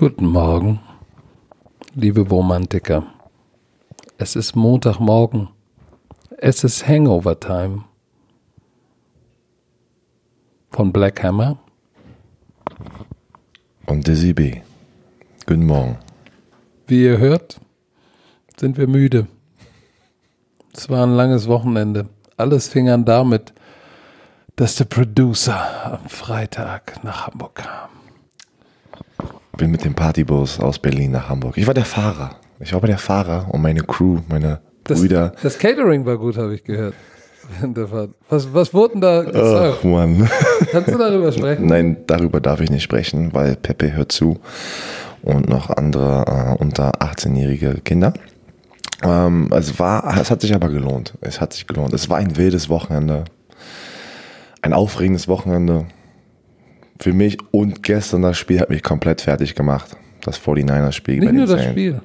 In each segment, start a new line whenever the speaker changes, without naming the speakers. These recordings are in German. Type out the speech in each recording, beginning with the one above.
Guten Morgen, liebe Romantiker. Es ist Montagmorgen. Es ist Hangover Time. Von Black Hammer.
Und Dizzy B. Guten Morgen.
Wie ihr hört, sind wir müde. Es war ein langes Wochenende. Alles fing an damit, dass der Producer am Freitag nach Hamburg kam.
Bin mit dem Partybus aus Berlin nach Hamburg. Ich war der Fahrer. Ich war aber der Fahrer und meine Crew, meine
Das,
Brüder.
das Catering war gut, habe ich gehört. während der Fahrt. Was, was wurde denn da
Ach,
gesagt?
Mann.
Kannst du darüber sprechen?
Nein, darüber darf ich nicht sprechen, weil Pepe hört zu und noch andere äh, unter 18-jährige Kinder. Ähm, es war, es hat sich aber gelohnt. Es hat sich gelohnt. Es war ein wildes Wochenende. Ein aufregendes Wochenende. Für mich und gestern das Spiel hat mich komplett fertig gemacht. Das 49er-Spiel
Nicht nur das
Saints.
Spiel.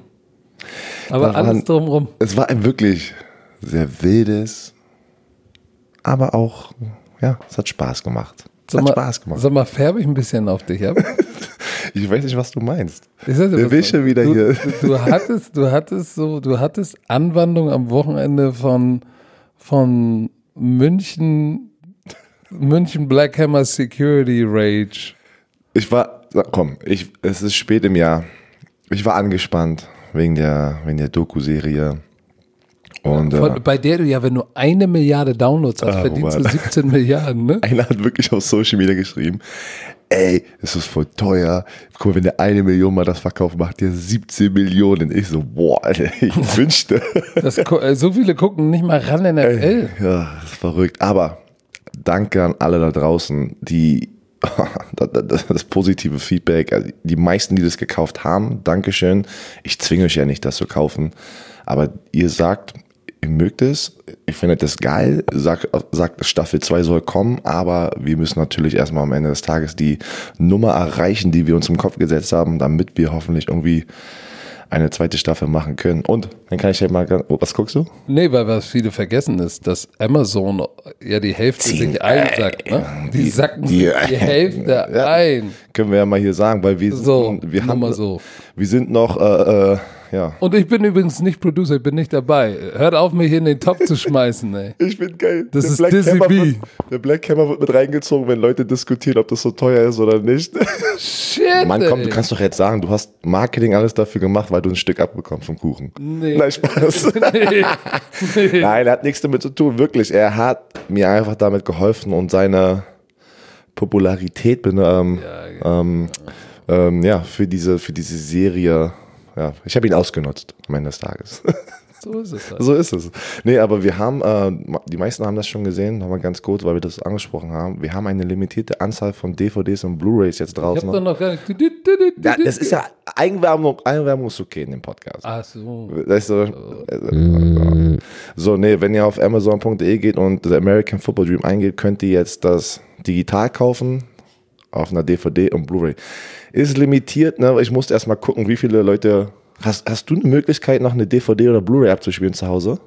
Aber
Da
alles drumherum.
Es war ein wirklich sehr wildes, aber auch, ja, es hat Spaß gemacht. Es
Sag
hat
mal,
Spaß gemacht.
sag mal, färbe ich ein bisschen auf dich ab?
Ich weiß nicht, was du meinst.
Ich dir
Der
was
schon wieder
du,
hier.
Du, du hattest, du hattest so, du hattest Anwandlung am Wochenende von, von München, München Black Hammer Security Rage.
Ich war, komm, ich, es ist spät im Jahr. Ich war angespannt wegen der, wegen der Doku-Serie. Und
Von,
äh,
bei der du ja, wenn du eine Milliarde Downloads hast,
Ah,
verdienst du
Mann.
17 Milliarden, ne?
einer hat wirklich auf Social Media geschrieben, ey, es ist voll teuer. Guck mal, wenn der eine Million mal das verkauft, macht der 17 Millionen. Ich so, boah, Alter, ich wünschte.
Das, äh, so viele gucken nicht mal ran NFL.
Ja, das ist verrückt. Aber danke an alle da draußen, die das, positive Feedback, also die meisten, die das gekauft haben, Dankeschön. Ich zwinge euch ja nicht, das zu kaufen. Aber ihr sagt, ihr mögt es, ihr findet es geil, sagt, sagt Staffel 2 soll kommen, aber wir müssen natürlich erstmal am Ende des Tages die Nummer erreichen, die wir uns im Kopf gesetzt haben, damit wir hoffentlich irgendwie eine zweite Staffel machen können. Und dann kann ich ja mal, oh, was guckst du?
Nee, weil was viele vergessen ist, dass Amazon ja die Hälfte sich einsackt, ne? Die,
die-
sacken
die-
die, Hälfte
Ja.
ein.
Können wir ja mal hier sagen, weil wir,
So,
wir haben
so.
wir sind noch äh, äh, ja.
Und ich bin übrigens nicht Producer, ich bin nicht dabei. Hört auf, mich in den Topf zu schmeißen, ey.
Ich bin geil.
Das
Der
ist
Black
Dizzy
Hammer
B.
Wird, der Black Hammer wird mit reingezogen, wenn Leute diskutieren, ob das so teuer ist oder nicht.
Shit,
Mann, komm,
ey.
du kannst doch jetzt sagen, du hast Marketing alles dafür gemacht, weil du ein Stück abbekommst vom Kuchen.
Nee.
Nein, Spaß.
nee. Nee.
Nein, er hat nichts damit zu tun, wirklich. Er hat mir einfach damit geholfen und seine Popularität bin, ähm,
Ja,
ähm, ähm, ja, für diese, für diese Serie, ja, ich habe ihn ausgenutzt am Ende des Tages.
So ist es halt.
so ist es. Nee, aber wir haben, äh, die meisten haben das schon gesehen, nochmal ganz kurz, weil wir das angesprochen haben. Wir haben eine limitierte Anzahl von DVDs und Blu-Rays jetzt
Ich
draußen.
hab doch noch gar nicht.
ja, das ist ja, Eigenwerbung, Eigenwerbung ist okay in dem Podcast.
Ach so.
Weißt du, äh, so, nee, wenn ihr auf Amazon.de geht und The American Football Dream eingeht, könnt ihr jetzt das digital kaufen auf einer DVD und Blu-ray. Ist limitiert, ne? Ich musste erstmal gucken, wie viele Leute. Hast, hast du eine Möglichkeit, noch eine DVD oder Blu-ray abzuspielen zu Hause?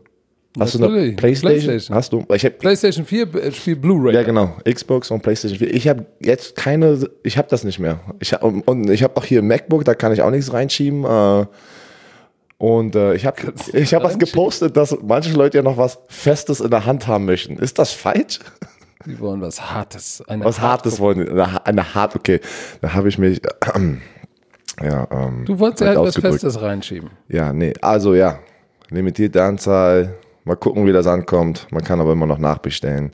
Hast du eine
Natürlich.
Playstation?
Playstation.
Hast du? Ich hab,
PlayStation 4 äh, spielt Blu-ray.
ja, genau. Xbox und PlayStation 4. Ich habe jetzt keine, ich habe das nicht mehr. Ich hab, und ich habe auch hier ein MacBook, da kann ich auch nichts reinschieben. Äh, und äh, ich habe ich hab was gepostet, dass manche Leute ja noch was Festes in der Hand haben möchten. Ist das falsch?
Die wollen was Hartes.
Was Hartes wollen die? Eine, eine hart, okay. Da habe ich mich, ja, ähm,
Du wolltest ja
halt
halt was. Festes reinschieben.
Ja, nee, also ja, limitierte Anzahl. Mal gucken, wie das ankommt. Man kann aber immer noch nachbestellen.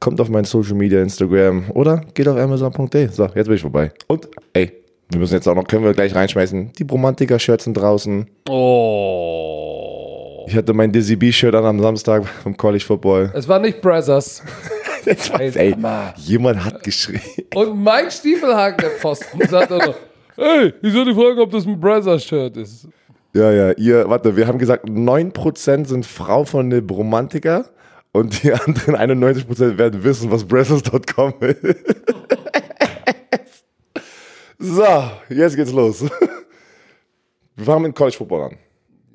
Kommt auf mein Social Media, Instagram oder geht auf Amazon.de. So, jetzt bin ich vorbei. Und, ey, wir müssen jetzt auch noch, können wir gleich reinschmeißen. Die Bromantiker-Shirts sind draußen.
Oh.
Ich hatte mein Dizzy B-Shirt an am Samstag vom College Football.
Es war nicht Brothers.
Ey, jemand hat geschrien.
Und Mike Stiefelhagen, der Pfosten, sagt auch noch, hey, ich soll die fragen, ob das ein Brothers-Shirt ist.
Ja, ja, ihr, warte, wir haben gesagt, 9% sind Frau von den Bromantiker und die anderen 91% werden wissen, was Brazzers.com ist. so, jetzt geht's los. Wir fangen mit College Football an.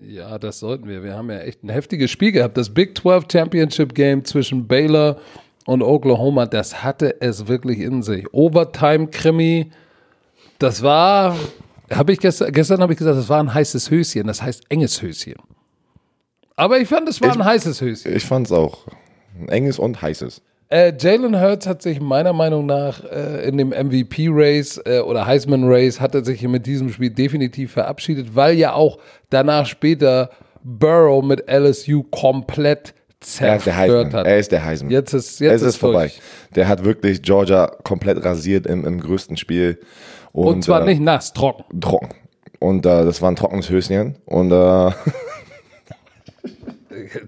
Ja, das sollten wir. Wir haben ja echt ein heftiges Spiel gehabt. Das Big 12 Championship Game zwischen Baylor und Oklahoma, das hatte es wirklich in sich. Overtime-Krimi, das war Habe ich gestern, gestern habe ich gesagt, das war ein heißes Höschen, das heißt enges Höschen. Aber ich fand, es war
Ich-
ein heißes Höschen.
Ich fand's auch. Ein enges und heißes.
Äh, Jalen Hurts hat sich meiner Meinung nach äh, in dem MVP-Race äh, oder Heisman-Race hat er sich mit diesem Spiel definitiv verabschiedet, weil ja auch danach später Burrow mit LSU komplett zerstört hat.
Er ist der Heisman.
Jetzt ist, jetzt
es ist vorbei.
durch.
Der hat wirklich Georgia komplett rasiert im, im größten Spiel. Und,
Und zwar
äh,
nicht nass, trocken.
trocken. Und äh, das war ein trockenes Höschen. Und äh,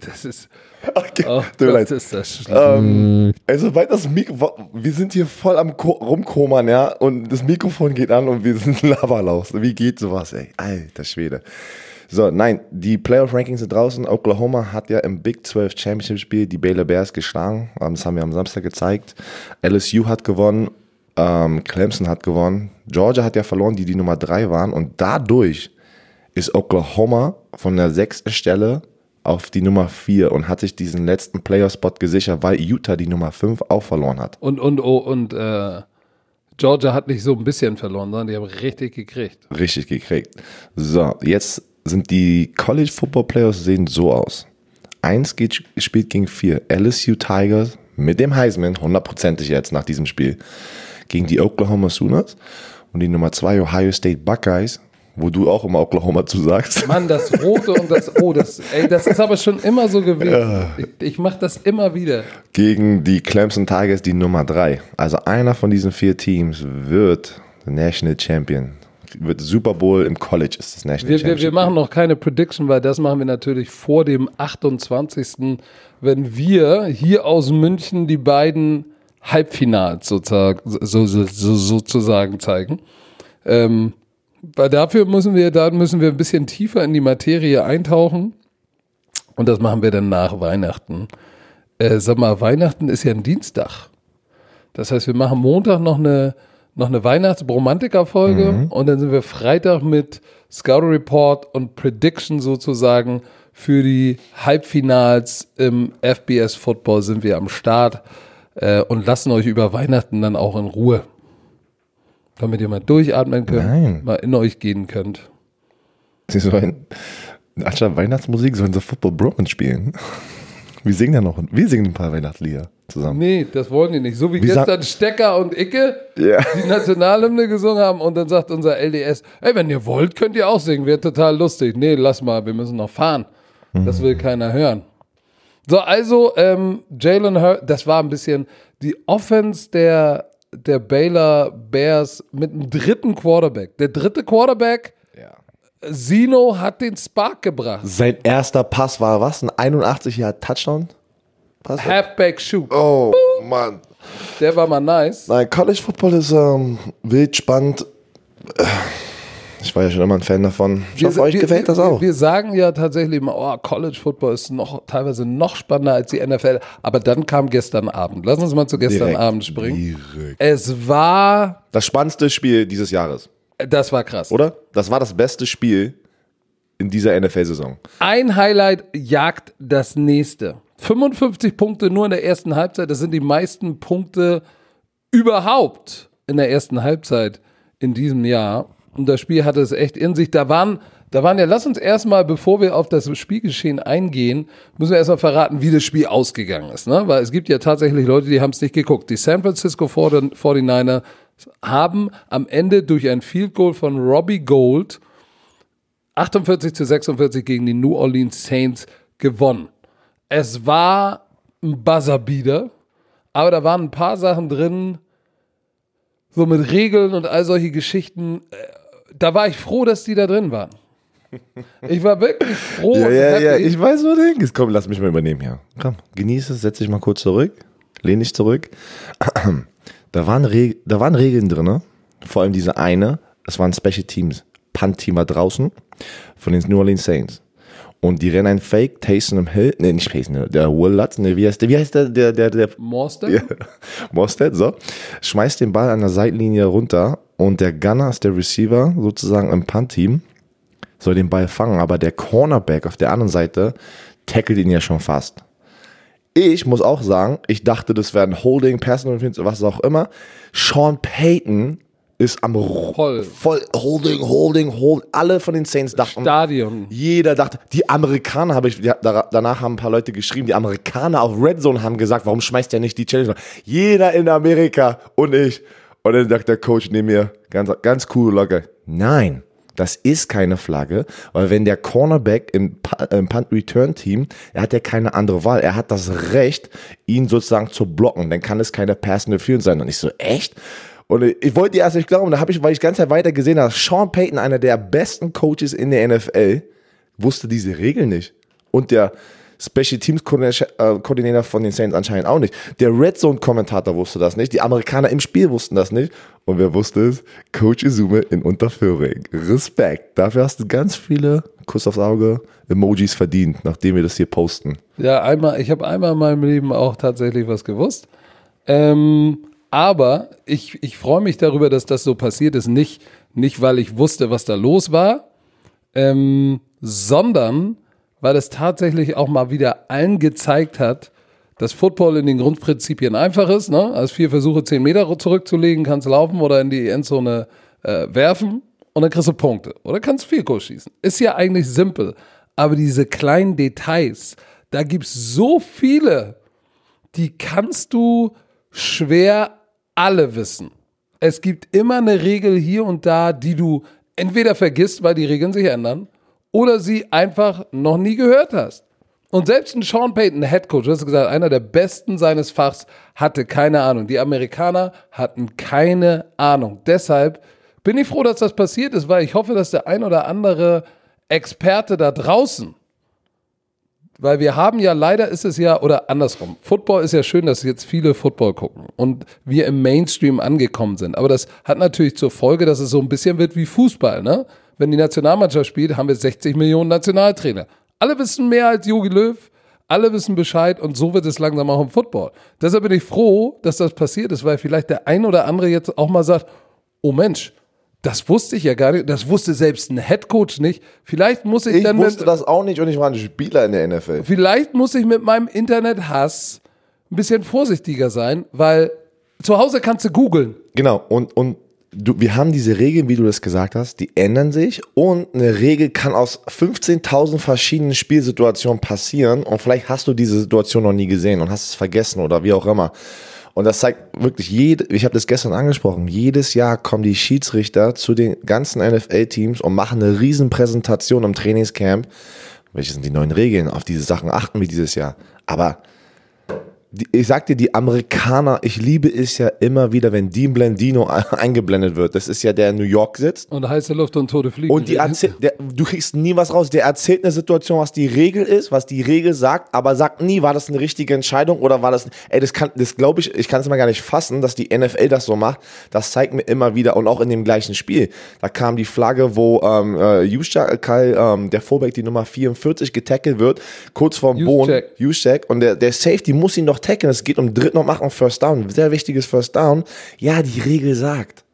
Das ist,
okay,
oh Gott, ist das.
Ähm, also, weil das Mikro, wir sind hier voll am Ko rumkomern, ja, und das Mikrofon geht an und wir sind Laberlaus. Wie geht sowas, ey? Alter Schwede. So, nein, die Playoff-Rankings sind draußen. Oklahoma hat ja im Big 12 Championship-Spiel die Baylor Bears geschlagen. Ähm, Das haben wir am Samstag gezeigt. LSU hat gewonnen. Ähm, Clemson hat gewonnen. Georgia hat ja verloren, die die Nummer drei waren. Und dadurch ist Oklahoma von der sechsten Stelle auf die Nummer vier und hat sich diesen letzten Playoff-Spot gesichert, weil Utah die Nummer fünf auch verloren hat.
Und, und, oh, und äh, Georgia hat nicht so ein bisschen verloren, sondern die haben richtig gekriegt.
Richtig gekriegt. So, jetzt sind die College Football Playoffs sehen so aus. Eins geht, spielt gegen vier. LSU Tigers mit dem Heisman, hundertprozentig jetzt nach diesem Spiel, gegen die Oklahoma Sooners. Und die Nummer zwei Ohio State Buckeyes, wo du auch immer Oklahoma zusagst.
Mann, das Rote und das, oh, das, ey, das ist aber schon immer so gewesen. Ich, ich mache das immer wieder.
gegen die Clemson Tigers die Nummer drei. Also einer von diesen vier Teams wird National Champion. Wird Super Bowl im College ist das National
Wir, wir, wir machen noch keine Prediction, weil das machen wir natürlich vor dem 28. Wenn wir hier aus München die beiden Halbfinals sozusagen, so, so, so, sozusagen zeigen. Ähm, weil dafür müssen wir, da müssen wir ein bisschen tiefer in die Materie eintauchen. Und das machen wir dann nach Weihnachten. Äh, sag mal, Weihnachten ist ja ein Dienstag. Das heißt, wir machen Montag noch eine, noch eine Weihnachts-Bromantiker-Folge und dann sind wir Freitag mit Scout Report und Prediction sozusagen für die Halbfinals im FBS Football sind wir am Start äh, und lassen euch über Weihnachten dann auch in Ruhe. Damit ihr mal durchatmen könnt,
Nein.
mal in euch gehen könnt.
Sie sollen, anstatt Weihnachtsmusik sollen sie Football Bromance spielen. Wir singen ja noch, wir singen ein paar Weihnachtslieder zusammen.
Nee, das wollen die nicht. So wie,
Wie
gestern Stecker und Icke
Ja.
die Nationalhymne gesungen haben und dann sagt unser LDS, ey, wenn ihr wollt, könnt ihr auch singen, wäre total lustig. Nee, lass mal, wir müssen noch fahren. Das will keiner hören. So, also, ähm, Jalen Hurts, das war ein bisschen die Offense der, der Baylor Bears mit einem dritten Quarterback. Der dritte Quarterback, Zeno, hat den Spark gebracht.
Sein erster Pass war was? Ein 81 Jahre Touchdown? Pass?
Halfback Shoot.
Oh, Mann.
Der war mal nice.
Nein, College Football ist ähm, wild spannend. Ich war ja schon immer ein Fan davon. Ich hoffe, euch gefällt das auch.
Wir, wir sagen ja tatsächlich immer, oh, College Football ist noch teilweise noch spannender als die NFL. Aber dann kam gestern Abend. Lass uns mal zu gestern
Direkt.
Abend springen.
Direkt.
Es war,
Das spannendste Spiel dieses Jahres,
das war krass.
oder? Das war das beste Spiel in dieser NFL-Saison.
Ein Highlight jagt das nächste. 55 Punkte nur in der ersten Halbzeit. Das sind die meisten Punkte überhaupt in der ersten Halbzeit in diesem Jahr. Und das Spiel hatte es echt in sich. Da waren, da waren ja, lass uns erstmal, bevor wir auf das Spielgeschehen eingehen, müssen wir erstmal verraten, wie das Spiel ausgegangen ist. Ne? Weil es gibt ja tatsächlich Leute, die haben es nicht geguckt. Die San Francisco 49er haben am Ende durch ein Field Goal von Robbie Gold 48 zu 46 gegen die New Orleans Saints gewonnen. Es war ein Buzzerbeater, aber da waren ein paar Sachen drin, so mit Regeln und all solche Geschichten. Äh, Da war ich froh, dass die da drin waren. Ich war wirklich froh.
Ja, ja, ja,
happy.
ich weiß, wo du hingehst. Komm, lass mich mal übernehmen hier. Komm, genieß es, setz dich mal kurz zurück, lehn dich zurück. Da waren, Reg da waren Regeln drin, ne? vor allem diese eine, es waren Special Teams. Punt-Team war draußen von den New Orleans Saints. Und die rennen ein Fake, Taysom Hill, nee, nicht Taysom Hill, der Will Lutz, nee, wie heißt der, wie heißt der, der, der, der
Morstead?
ja. Mostert, so. Schmeißt den Ball an der Seitenlinie runter und der Gunner ist der Receiver, sozusagen im Punt-Team, soll den Ball fangen, aber der Cornerback auf der anderen Seite tackelt ihn ja schon fast. Ich muss auch sagen, ich dachte, das wäre ein Holding, Personal Offense, was auch immer. Sean Payton ist am
Voll.
voll holding, holding, hold. Alle von den Saints dachten,
Stadion.
jeder dachte, die Amerikaner habe ich, da, danach haben ein paar Leute geschrieben, die Amerikaner auf Red Zone haben gesagt, warum schmeißt der nicht die Challenge? Jeder in Amerika und ich. Und dann sagt der Coach neben mir, ganz, ganz cool, locker, nein, das ist keine Flagge, weil wenn der Cornerback im, Pa- im Punt-Return-Team, er hat ja keine andere Wahl, er hat das Recht, ihn sozusagen zu blocken, dann kann es keine Pass-Interference sein. Und ich so, echt? Und ich wollte erst nicht glauben, da habe ich, weil ich die ganze Zeit weiter gesehen habe, Sean Payton, einer der besten Coaches in der NFL, wusste diese Regel nicht. Und der Special Teams Koordinator äh, Koordinator von den Saints anscheinend auch nicht. Der Red Zone Kommentator wusste das nicht. Die Amerikaner im Spiel wussten das nicht. Und wer wusste es? Coach Izume in Unterföhring. Respekt. Dafür hast du ganz viele Kuss aufs Auge Emojis verdient, nachdem wir das hier posten.
Ja, einmal, ich habe einmal in meinem Leben auch tatsächlich was gewusst. Ähm, aber ich, ich freue mich darüber, dass das so passiert ist. Nicht, nicht weil ich wusste, was da los war, ähm, sondern weil es tatsächlich auch mal wieder allen gezeigt hat, dass Football in den Grundprinzipien einfach ist. Ne? Als vier Versuche, zehn Meter zurückzulegen, kannst laufen oder in die Endzone äh, werfen und dann kriegst du Punkte. Oder kannst vier Goal schießen. Ist ja eigentlich simpel. Aber diese kleinen Details, da gibt's so viele, die kannst du schwer alle wissen. Es gibt immer eine Regel hier und da, die du entweder vergisst, weil die Regeln sich ändern, oder sie einfach noch nie gehört hast. Und selbst ein Sean Payton, Head Coach, du hast gesagt, einer der besten seines Fachs, hatte keine Ahnung. Die Amerikaner hatten keine Ahnung. Deshalb bin ich froh, dass das passiert ist, weil ich hoffe, dass der ein oder andere Experte da draußen, weil wir haben ja leider ist es ja, oder andersrum, Football ist ja schön, dass jetzt viele Football gucken und wir im Mainstream angekommen sind. Aber das hat natürlich zur Folge, dass es so ein bisschen wird wie Fußball, ne? Wenn die Nationalmannschaft spielt, haben wir 60 Millionen Nationaltrainer. Alle wissen mehr als Jogi Löw, alle wissen Bescheid und so wird es langsam auch im Football. Deshalb bin ich froh, dass das passiert ist, weil vielleicht der ein oder andere jetzt auch mal sagt, oh Mensch, das wusste ich ja gar nicht, das wusste selbst ein Headcoach nicht. Vielleicht muss ich,
Ich
dann
wusste
mit,
das auch nicht und ich war ein Spieler in der NFL.
vielleicht muss ich mit meinem Internethass ein bisschen vorsichtiger sein, weil zu Hause kannst du googeln.
Genau, und, und du, wir haben diese Regeln, wie du das gesagt hast, die ändern sich und eine Regel kann aus 15.000 verschiedenen Spielsituationen passieren und vielleicht hast du diese Situation noch nie gesehen und hast es vergessen oder wie auch immer. Und das zeigt wirklich jede, ich habe das gestern angesprochen, jedes Jahr kommen die Schiedsrichter zu den ganzen NFL-Teams und machen eine riesen Präsentation im Trainingscamp. Welche sind die neuen Regeln? Auf diese Sachen achten wir dieses Jahr. Aber ich sag dir, die Amerikaner, ich liebe es ja immer wieder, wenn Dean Blendino eingeblendet wird. Das ist ja der in New York sitzt.
Und heiße Luft und tote Fliegen.
Und die erzählt, der, du kriegst nie was raus. Der erzählt eine Situation, was die Regel ist, was die Regel sagt, aber sagt nie, war das eine richtige Entscheidung oder war das, ey, das kann, das glaube ich, ich kann es mal gar nicht fassen, dass die NFL das so macht. Das zeigt mir immer wieder und auch in dem gleichen Spiel. Da kam die Flagge, wo ähm, äh, Juszczyk, Kai, ähm, der Fullback, die Nummer 44 getackelt wird, kurz vorm Boden.
Juszczyk
und der, der Safety muss ihn doch tackeln. Es geht um dritten und machen First Down. Sehr wichtiges First Down. Ja, die Regel sagt.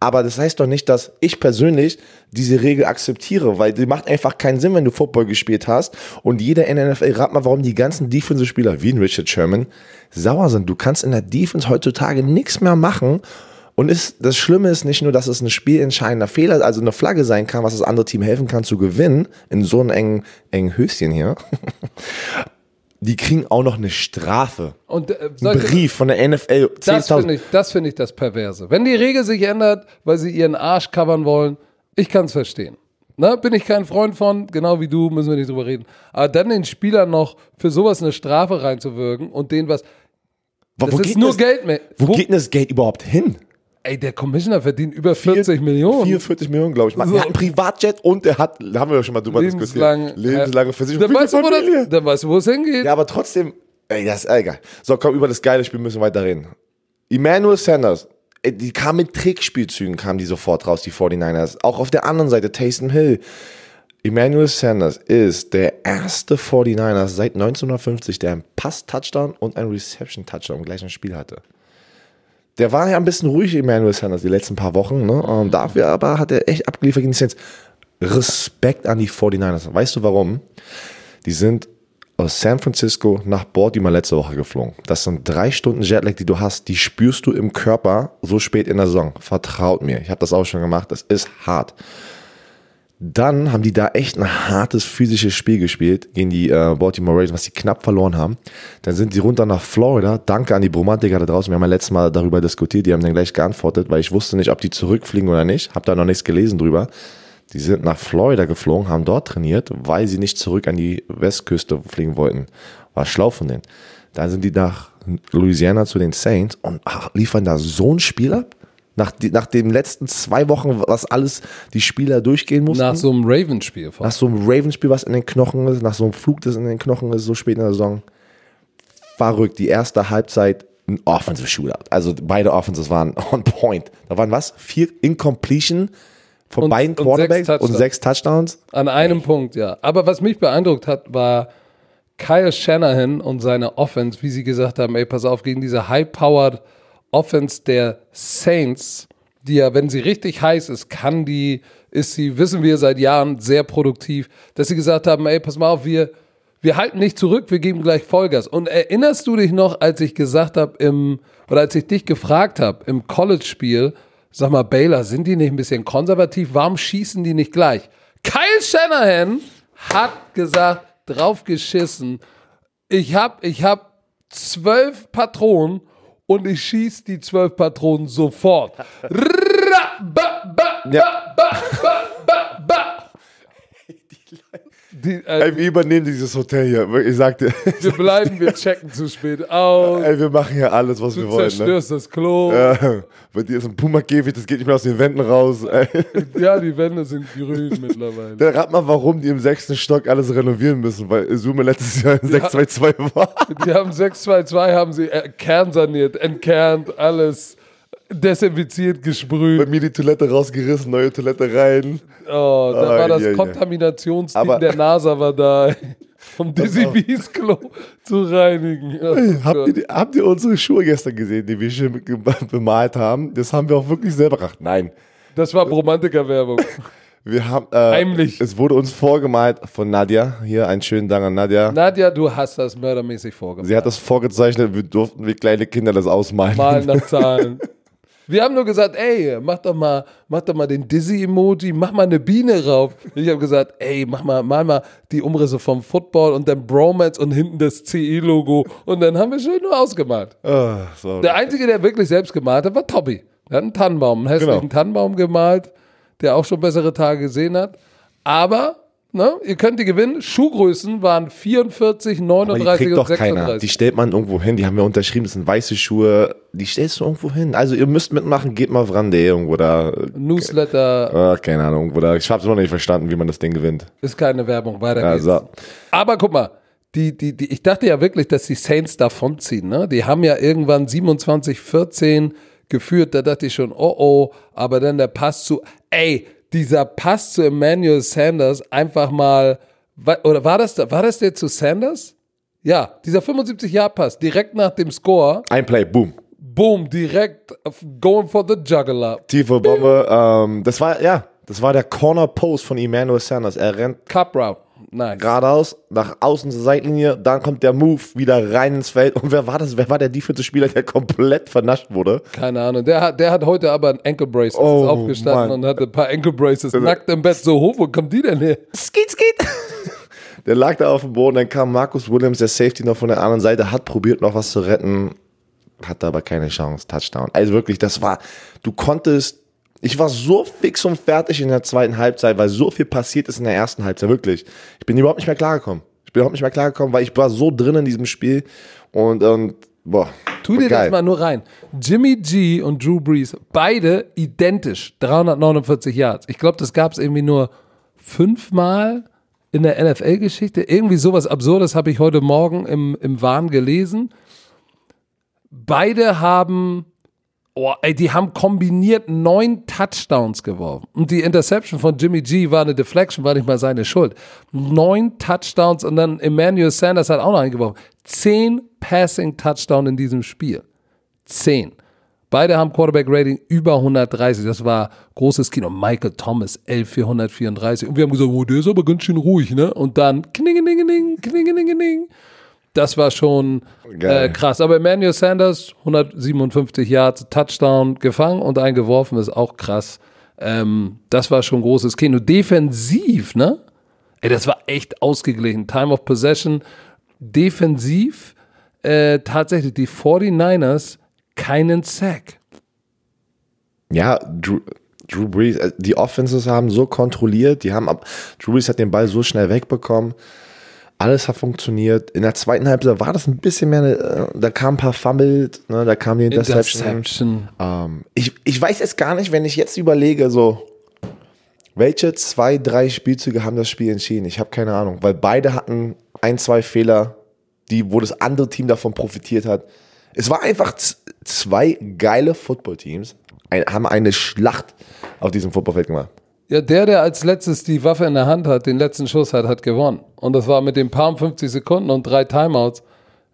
Aber das heißt doch nicht, dass ich persönlich diese Regel akzeptiere, weil die macht einfach keinen Sinn, wenn du Football gespielt hast und jeder in der NFL, rat mal, warum die ganzen Defensive-Spieler wie ein Richard Sherman sauer sind. Du kannst in der Defense heutzutage nichts mehr machen und ist, das Schlimme ist nicht nur, dass es ein spielentscheidender Fehler, also eine Flagge sein kann, was das andere Team helfen kann zu gewinnen, in so einem engen, engen Höschen hier. Die kriegen auch noch eine Strafe.
Und äh,
Ein Brief von der NFL.
das
10.000.
finde ich, das finde ich das Perverse. Wenn die Regel sich ändert, weil sie ihren Arsch covern wollen, ich kann es verstehen. Ne, bin ich kein Freund von, genau wie du, müssen wir nicht drüber reden. Aber dann den Spielern noch für sowas eine Strafe reinzuwirken und denen was.
Wo-
Das
wo
ist
geht
nur
das-
Geld mehr.
Wo, geht denn das Geld überhaupt hin?
Ey, der Commissioner verdient über 40 Millionen.
44 Millionen, glaube ich. Man,
So.
Er hat ein Privatjet und er hat, da haben wir ja schon mal drüber
Lebenslang.
diskutiert. Lebenslange Versicherung.
Dann weißt, du, wo dann weißt du, wo es hingeht.
Ja, aber trotzdem, ey, das ist egal. So, komm, über das geile Spiel müssen wir weiter reden. Emmanuel Sanders, die kam mit Trickspielzügen, kamen die sofort raus, die 49ers. Auch auf der anderen Seite, Taysom Hill. Emmanuel Sanders ist der erste 49ers seit 1950, der einen Pass-Touchdown und einen Reception-Touchdown im gleichen Spiel hatte. Der war ja ein bisschen ruhig, Emmanuel Sanders, die letzten paar Wochen. Ne? Und dafür aber hat er echt abgeliefert gegen die Saints. Respekt an die 49ers. Weißt du warum? Die sind aus San Francisco nach Baltimore letzte Woche geflogen. Das sind drei Stunden Jetlag, die du hast, die spürst du im Körper so spät in der Saison. Vertraut mir. Ich habe das auch schon gemacht. Das ist hart. Dann haben die da echt ein hartes physisches Spiel gespielt gegen die äh, Baltimore Ravens, was sie knapp verloren haben. Dann sind sie runter nach Florida. Danke an die Bromantiker da draußen. Wir haben ja letztes Mal darüber diskutiert. Die haben dann gleich geantwortet, weil ich wusste nicht, ob die zurückfliegen oder nicht. Hab da noch nichts gelesen drüber. Die sind nach Florida geflogen, haben dort trainiert, weil sie nicht zurück an die Westküste fliegen wollten. War schlau von denen. Dann sind die nach Louisiana zu den Saints und ach, liefern da so ein Spiel ab. Nach, die, nach den letzten zwei Wochen, was alles die Spieler durchgehen mussten.
Nach so einem Ravens-Spiel.
nach so einem Ravens-Spiel, was in den Knochen ist, nach so einem Flug, das in den Knochen ist, so spät in der Saison. Verrückt. Die erste Halbzeit ein Offensive Shootout. Also beide Offenses waren on point. Da waren was? Vier Incompletion von
Und-
beiden
und
Quarterbacks
sechs
und sechs Touchdowns.
An einem Punkt, ja. Aber was mich beeindruckt hat, war Kyle Shanahan und seine Offense, wie sie gesagt haben, ey, pass auf, gegen diese high-powered Offense der Saints, die ja, wenn sie richtig heiß ist, kann die, ist sie, wissen wir seit Jahren, sehr produktiv, dass sie gesagt haben, ey, pass mal auf, wir, wir halten nicht zurück, wir geben gleich Vollgas. Und erinnerst du dich noch, als ich gesagt habe, im, oder als ich dich gefragt habe, im College-Spiel, sag mal, Baylor, sind die nicht ein bisschen konservativ? Warum schießen die nicht gleich? Kyle Shanahan hat gesagt, drauf geschissen, ich hab, ich hab zwölf Patronen und ich schieß die zwölf Patronen sofort. Ra, ba, ba,
Ja.
ba, ba, ba, ba. Die, äh,
Ey, wir übernehmen dieses Hotel hier. Ich sagte,
wir bleiben, wir checken zu spät aus.
ey, wir machen hier alles, was wir
Du
wollen. Ne?
zerstörst das Klo.
Äh, bei dir ist ein Puma-Käfig, das geht nicht mehr aus den Wänden raus. Ey.
Ja, die Wände sind grün mittlerweile.
Dann rat mal, warum die im sechsten Stock alles renovieren müssen, weil Sume letztes Jahr in 622 war.
Die haben 622, haben sie äh, kernsaniert, entkernt, alles desinfiziert,
Bei
gesprüht.
mir die Toilette rausgerissen, neue Toilette rein.
Oh, da
Ah,
war das
ja, ja.
Kontaminationsteam
Aber-
der NASA war da, um Dizzy Bees Klo zu reinigen. Oh
Habt ihr, habt ihr unsere Schuhe gestern gesehen, die wir schon ge- bemalt haben? Das haben wir auch wirklich selber gemacht. Nein.
Das war Bromantiker-Werbung.
Wir haben, äh,
Heimlich.
Es wurde uns vorgemalt von Nadja. Hier einen schönen Dank an Nadja.
Nadja, du hast das mördermäßig vorgemacht.
Sie hat das vorgezeichnet, wir durften wie kleine Kinder das ausmalen.
Malen nach Zahlen. Wir haben nur gesagt, ey, mach doch mal, mach doch mal den Dizzy-Emoji, mach mal eine Biene rauf. Ich habe gesagt, ey, mach mal, mal mal die Umrisse vom Football und dann Bromance und hinten das CE-Logo. Und dann haben wir schön nur ausgemalt.
So.
Der Einzige, der wirklich selbst gemalt hat, war Tobi. Er hat einen Tannenbaum, einen hässlichen
Genau.
Tannenbaum gemalt, der auch schon bessere Tage gesehen hat. Aber, ne, ihr könnt die gewinnen. Schuhgrößen waren 44,
Aber die
39
kriegt
und
doch keiner.
36.
Die stellt man irgendwo hin, die haben wir unterschrieben, das sind weiße Schuhe. Die stellst du irgendwo hin. Also ihr müsst mitmachen, geht mal Vrande irgendwo da.
Newsletter
Ah, keine Ahnung, irgendwo da. Ich hab's immer noch nicht verstanden, wie man das Ding gewinnt.
ist keine Werbung, weiter geht's.
Also,
Aber guck mal, die, die, die, ich dachte ja wirklich, dass die Saints davonziehen. Ne? Die haben ja irgendwann 27, 14 geführt. Da dachte ich schon, oh oh, aber dann der Pass zu, ey, dieser Pass zu Emmanuel Sanders einfach mal, oder war das, da- war das der zu Sanders? Ja, dieser 75-Jahr-Pass, direkt nach dem Score,
ein Play, boom.
boom, direkt going for the juggler.
Tiefe Bombe. Ähm, das war, ja, das war der Corner Post von Emmanuel Sanders. Er rennt
Cup Route. Nice.
geradeaus, nach außen zur Seitenlinie, dann kommt der Move wieder rein ins Feld. Und wer war das? Wer war der Defensive-Spieler, der komplett vernascht wurde?
Keine Ahnung. Der hat, der hat heute aber ein Ankle Brace
Oh,
ist aufgestanden
Mann.
und hatte ein paar Ankle Braces nackt im Bett so hoch. Wo kommt die denn her?
Skit, skit. Der lag da auf dem Boden, dann kam Marcus Williams, der Safety noch von der anderen Seite, hat probiert noch was zu retten, hatte aber keine Chance, Touchdown. Also wirklich, das war, du konntest, ich war so fix und fertig in der zweiten Halbzeit, weil so viel passiert ist in der ersten Halbzeit, wirklich. Ich bin überhaupt nicht mehr klargekommen. Ich bin überhaupt nicht mehr klargekommen, weil ich war so drin in diesem Spiel und, und boah.
Tu dir
geil.
das mal nur rein. Jimmy G und Drew Brees, beide identisch, 349 Yards. Ich glaube, das gab es irgendwie nur fünfmal in der NFL-Geschichte. Irgendwie sowas Absurdes habe ich heute Morgen im, im Wahn gelesen. Beide haben, oh, ey, die haben kombiniert neun Touchdowns geworfen. Und die Interception von Jimmy G war eine Deflection, war nicht mal seine Schuld. Neun Touchdowns und dann Emmanuel Sanders hat auch noch eingeworfen. Zehn Passing Touchdown in diesem Spiel. Zehn. Beide haben Quarterback-Rating über 130. Das war großes Kino. Michael Thomas, 11434. Und wir haben gesagt, oh, der ist aber ganz schön ruhig, ne? Und dann klingelingeling, klingelingeling. Das war schon äh, krass. Aber Emmanuel Sanders, 157 Yards, Touchdown gefangen und eingeworfen, ist auch krass. Ähm, das war schon großes Kino. Defensiv, ne? Ey, das war echt ausgeglichen. Time of Possession, defensiv, äh, tatsächlich die 49ers keinen Sack.
Ja, Drew, Drew Brees, äh, die Offenses haben so kontrolliert, die haben ab, Drew Brees hat den Ball so schnell wegbekommen. Alles hat funktioniert. In der zweiten Halbzeit war das ein bisschen mehr, eine, äh, da kam ein paar Fumbles, ne, da kam die Interception.
Interception.
Ähm, ich, ich weiß es gar nicht, wenn ich jetzt überlege, so, welche zwei, drei Spielzüge haben das Spiel entschieden? Ich habe keine Ahnung, weil beide hatten ein, zwei Fehler, die, wo das andere Team davon profitiert hat. Es war einfach zwei geile Footballteams, ein, haben eine Schlacht auf diesem Footballfeld gemacht.
Ja, der, der als letztes die Waffe in der Hand hat, den letzten Schuss hat, hat gewonnen. Und das war mit den paar 50 Sekunden und drei Timeouts.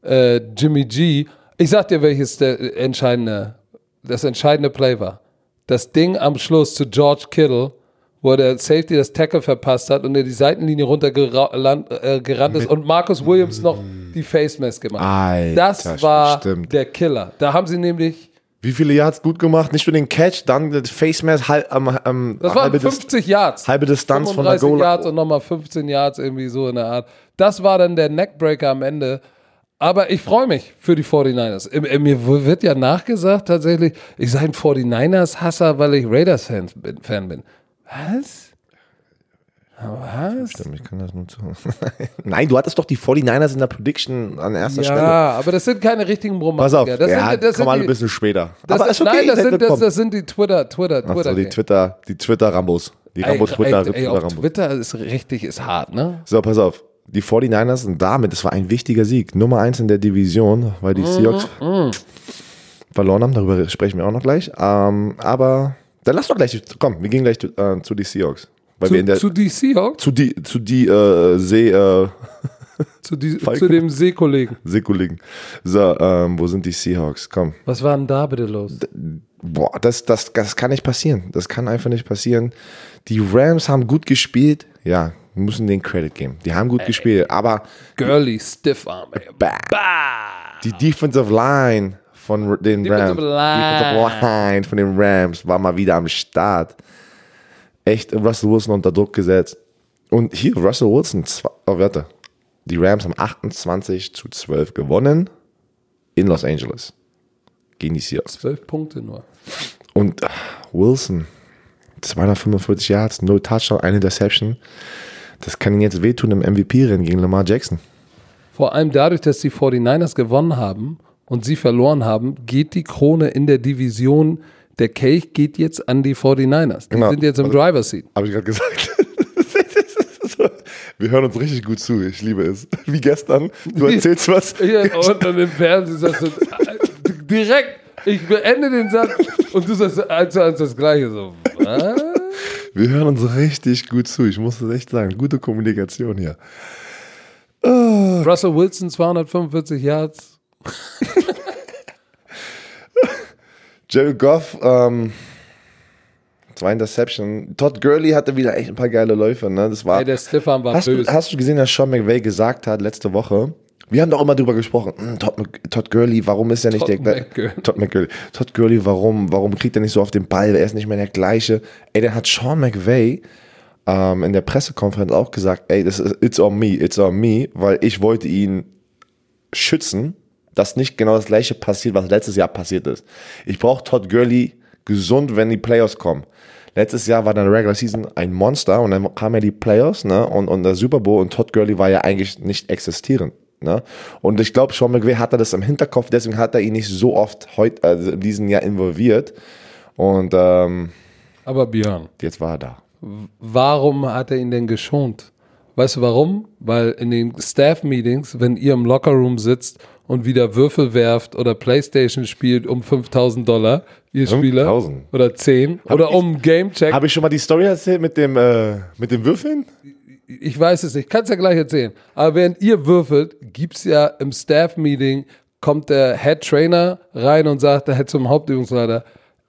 Äh, Jimmy G. Ich sag dir, welches der entscheidende, das entscheidende Play war. Das Ding am Schluss zu George Kittle, wo der Safety das Tackle verpasst hat und er die Seitenlinie runtergerannt äh, gerannt ist und Marcus Williams noch die Face Mask gemacht.
Alter,
das war
stimmt.
der Killer. Da haben sie nämlich,
Wie viele Yards gut gemacht? Nicht nur den Catch, dann das Face Mask, halb, ähm, ähm,
das waren
halbe, Dis
50 Yards.
halbe Distanz von der
35
Goal.
Yards und nochmal 15 Yards, irgendwie so in der Art. Das war dann der Neckbreaker am Ende. Aber ich freue mich für die 49ers. Im- im- Mir wird ja nachgesagt, tatsächlich, ich sei ein 49ers-Hasser, weil ich Raiders-Fan bin, Fan bin. Was? Was?
Ich kann das nur zu. Nein, du hattest doch die 49ers in der Prediction an erster Stelle.
Ja, aber das sind keine richtigen
Pass auf,
Romantiker. Das
ja,
sind, das
komm
sind
mal ein bisschen später.
das
Aber
ist,
okay,
nein, das sind, das, das sind die Twitter, Twitter,
Ach
Twitter.
so, die Twitter, die Twitter-Rambos. Die Rambos
ey,
Twitter, Twitter-Rambos.
Twitter ist richtig, ist hart, ne?
So, pass auf. Die 49ers sind damit, das war ein wichtiger Sieg. Nummer eins in der Division, weil die
Mhm,
Seahawks verloren haben. Darüber sprechen wir auch noch gleich. Ähm, aber dann lass doch gleich, komm, wir gehen gleich zu, äh, zu die Seahawks. Weil wir in
Zu,
der,
zu die Seahawks?
zu die, zu die äh, See, äh,
Zu, die, zu dem Seekollegen.
Seekollegen. So, ähm, wo sind die Seahawks? Komm.
Was war denn da bitte los?
Boah, das, das, das kann nicht passieren. Das kann einfach nicht passieren. Die Rams haben gut gespielt. Ja, wir müssen den Credit geben. Die haben gut gespielt, aber
Girly, Stiffarm. ey.
bah, die Defensive Line von den
Defensive
Rams,
Line.
Defensive Line von den Rams war mal wieder am Start. Echt Russell Wilson unter Druck gesetzt. Und hier Russell Wilson, oh, warte. Die Rams haben 28 zu 12 gewonnen in Los Angeles gegen die Seahawks.
Zwölf Punkte nur.
Und ah, Wilson, 245 Yards, no Touchdown, eine Interception. Das kann ihn jetzt wehtun im MVP-Rennen gegen Lamar Jackson.
Vor allem dadurch, dass die 49ers gewonnen haben und sie verloren haben, geht die Krone in der Division. Der Kelch geht jetzt an die 49ers. Die
Genau.
sind jetzt im Driver Seat.
Habe ich gerade gesagt. Wir hören uns richtig gut zu. Ich liebe es. Wie gestern. Du erzählst was.
Ja, und dann im Fernsehen sagst du äh, direkt, ich beende den Satz und du sagst eins zu eins das Gleiche. So, was?
Wir hören uns richtig gut zu. Ich muss das echt sagen. Gute Kommunikation hier.
Russell Wilson 245 Yards.
Jared Goff, ähm, zwei Interception. Todd Gurley hatte wieder echt ein paar geile Läufe. Ne? Das war,
Ey, der Stefan war
hast, du,
böse.
hast du gesehen, dass Sean McVay gesagt hat letzte Woche? Wir haben doch immer drüber gesprochen. hm, Todd, Todd Gurley, warum ist er nicht
Todd
der
McGurley.
Todd McGurley. Todd Gurley, warum, warum kriegt er nicht so auf den Ball? Er ist nicht mehr der gleiche. Ey, dann hat Sean McVay ähm, in der Pressekonferenz auch gesagt, ey, das ist it's on me, it's on me, weil ich wollte ihn schützen, dass nicht genau das gleiche passiert, was letztes Jahr passiert ist. Ich brauche Todd Gurley gesund, wenn die Playoffs kommen. Letztes Jahr war dann Regular Season ein Monster und dann kamen ja die Playoffs ne, und, und der Super Bowl und Todd Gurley war ja eigentlich nicht existierend. Ne? Und ich glaube, Sean McVay hatte das im Hinterkopf, deswegen hat er ihn nicht so oft heute, also in diesem Jahr involviert. Und ähm,
Aber Björn,
jetzt war er da.
warum hat er ihn denn geschont? Weißt du warum? Weil in den Staff-Meetings, wenn ihr im Lockerroom sitzt und wieder Würfel werft oder Playstation spielt um 5000 Dollar, ihr Spieler,
5000?
oder 10, oder
ich-
um Gamecheck,
Habe ich schon mal die Story erzählt mit dem, äh, mit dem Würfeln?
ich weiß es nicht, kannst ja gleich erzählen. Aber während ihr würfelt, gibt's ja im Staff-Meeting kommt der Head Trainer rein und sagt der Head zum Hauptübungsleiter,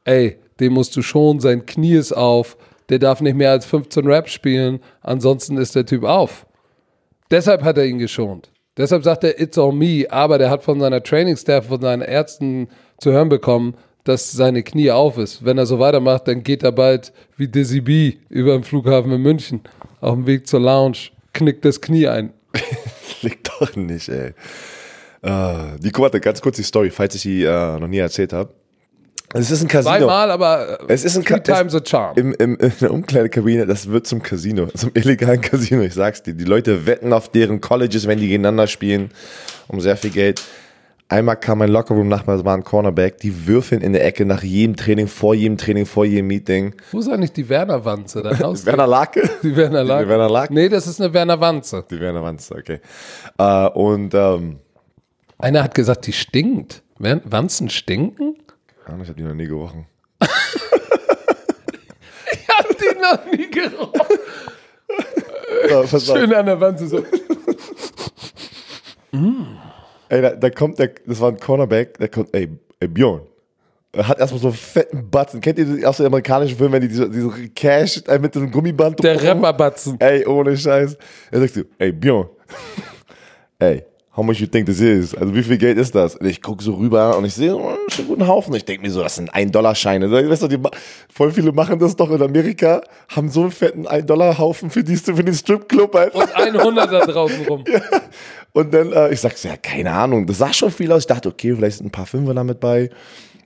ey, dem musst du schon, sein Knie ist auf, der darf nicht mehr als 15 Raps spielen, ansonsten ist der Typ auf. Deshalb hat er ihn geschont. Deshalb sagt er, it's on me, aber der hat von seiner Trainingstaff, von seinen Ärzten zu hören bekommen, dass seine Knie auf ist. Wenn er so weitermacht, dann geht er bald wie Dizzy B über den Flughafen in München auf dem Weg zur Lounge, knickt das Knie ein.
Liegt doch nicht, ey. Uh, die, warte, ganz kurz die Story, falls ich die uh, noch nie erzählt habe. Es ist ein Casino.
Zweimal, aber
es ist ein
three
Ka-
times a charm.
Im, im, in der Umkleidekabine, das wird zum Casino, zum illegalen Casino, ich sag's dir. Die Leute wetten auf deren Colleges, wenn die gegeneinander spielen, um sehr viel Geld. Einmal kam mein Lockerroom-Nachbar, das war ein Cornerback, die würfeln in der Ecke nach jedem Training, vor jedem Training, vor jedem Meeting.
Wo ist eigentlich die Werner-Wanze? Dein Haus?
Werner Lake?
Die Werner Lag.
Die Werner Lag?
Nee, das ist eine Werner-Wanze.
Die Werner Wanz, okay. Äh, und, ähm,
Einer hat gesagt, die stinkt. Wanzen stinken?
Ja, ich habe die noch nie gerochen.
Ich hab die noch nie gerochen.
So.
Schön an der Wanze so.
Ey, da, da kommt der, das war ein Cornerback, der kommt, ey, ey Björn. Er hat erstmal so einen fetten Batzen. Kennt ihr aus den amerikanischen Filmen, wenn die diese, diese Cash äh, mit diesem Gummiband
Der Rapperbatzen.
Ey, ohne Scheiß. Er sagt so, ey, Björn. ey, how much you think this is? Also wie viel Geld ist das? Und ich gucke so rüber und ich sehe, oh, schon einen guten Haufen. Ich denke mir so, das sind 1-Dollar-Scheine. Weißt du, die, voll viele machen das doch in Amerika, haben so einen fetten 1-Dollar-Haufen für, die, für den Stripclub, Alter.
Und 100 da draußen rum.
Und dann, äh, ich sag so, ja, keine Ahnung. Das sah schon viel aus. Ich dachte, okay, vielleicht sind ein paar Fünfer damit bei.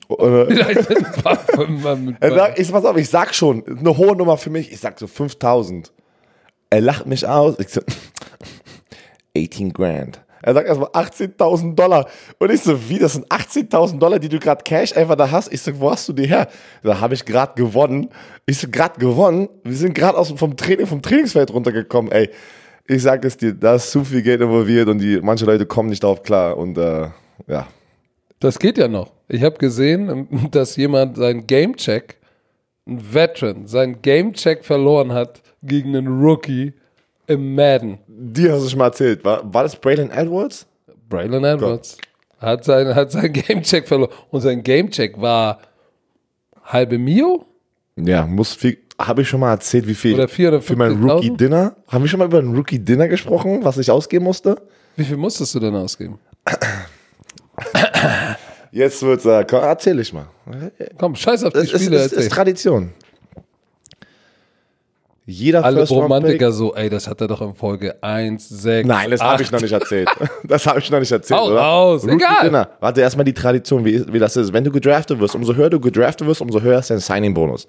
Vielleicht sind ein paar Fünfer mit
er
bei.
sagt, ich, pass auf, ich sag schon, eine hohe Nummer für mich. Ich sag so 5000. Er lacht mich aus. Ich so, 18 Grand. Er sagt erstmal 18.000 Dollar. Und ich so, wie, das sind 18.000 Dollar, die du gerade Cash einfach da hast? Ich so, wo hast du die her? Da habe ich gerade gewonnen. Ich so, gerade gewonnen? Wir sind gerade vom Training, vom Trainingsfeld runtergekommen, ey. Ich sag es dir, da ist zu viel Geld involviert und die, manche Leute kommen nicht darauf klar. Und äh, ja,
Das geht ja noch. Ich habe gesehen, dass jemand seinen Gamecheck, ein Veteran, seinen Gamecheck verloren hat gegen einen Rookie im Madden.
die hast du schon mal erzählt. War, war das Braylon Edwards?
Braylon Edwards hat seinen hat sein Gamecheck verloren. Und sein Gamecheck war halbe Mio?
Ja, muss viel. Habe ich schon mal erzählt, wie viel
Oder 450.000?
für mein Rookie Dinner? Haben wir schon mal über ein Rookie Dinner gesprochen, was ich ausgeben musste?
Wie viel musstest du denn ausgeben?
Jetzt wird's, äh, komm, erzähl ich mal.
Komm, scheiß auf die
Es ist,
Spiele.
ist, ist
erzähl.
Tradition. Jeder
Alle
First
Romantiker so, ey, das hat er doch in Folge 1, 6.
Nein, das habe ich noch nicht erzählt. Das habe ich noch nicht erzählt.
Hau
oder?
raus,
Rookie
egal.
Dinner. Warte erstmal die Tradition, wie, wie das ist. Wenn du gedraftet wirst, umso höher du gedraftet wirst, umso höher ist dein Signing-Bonus.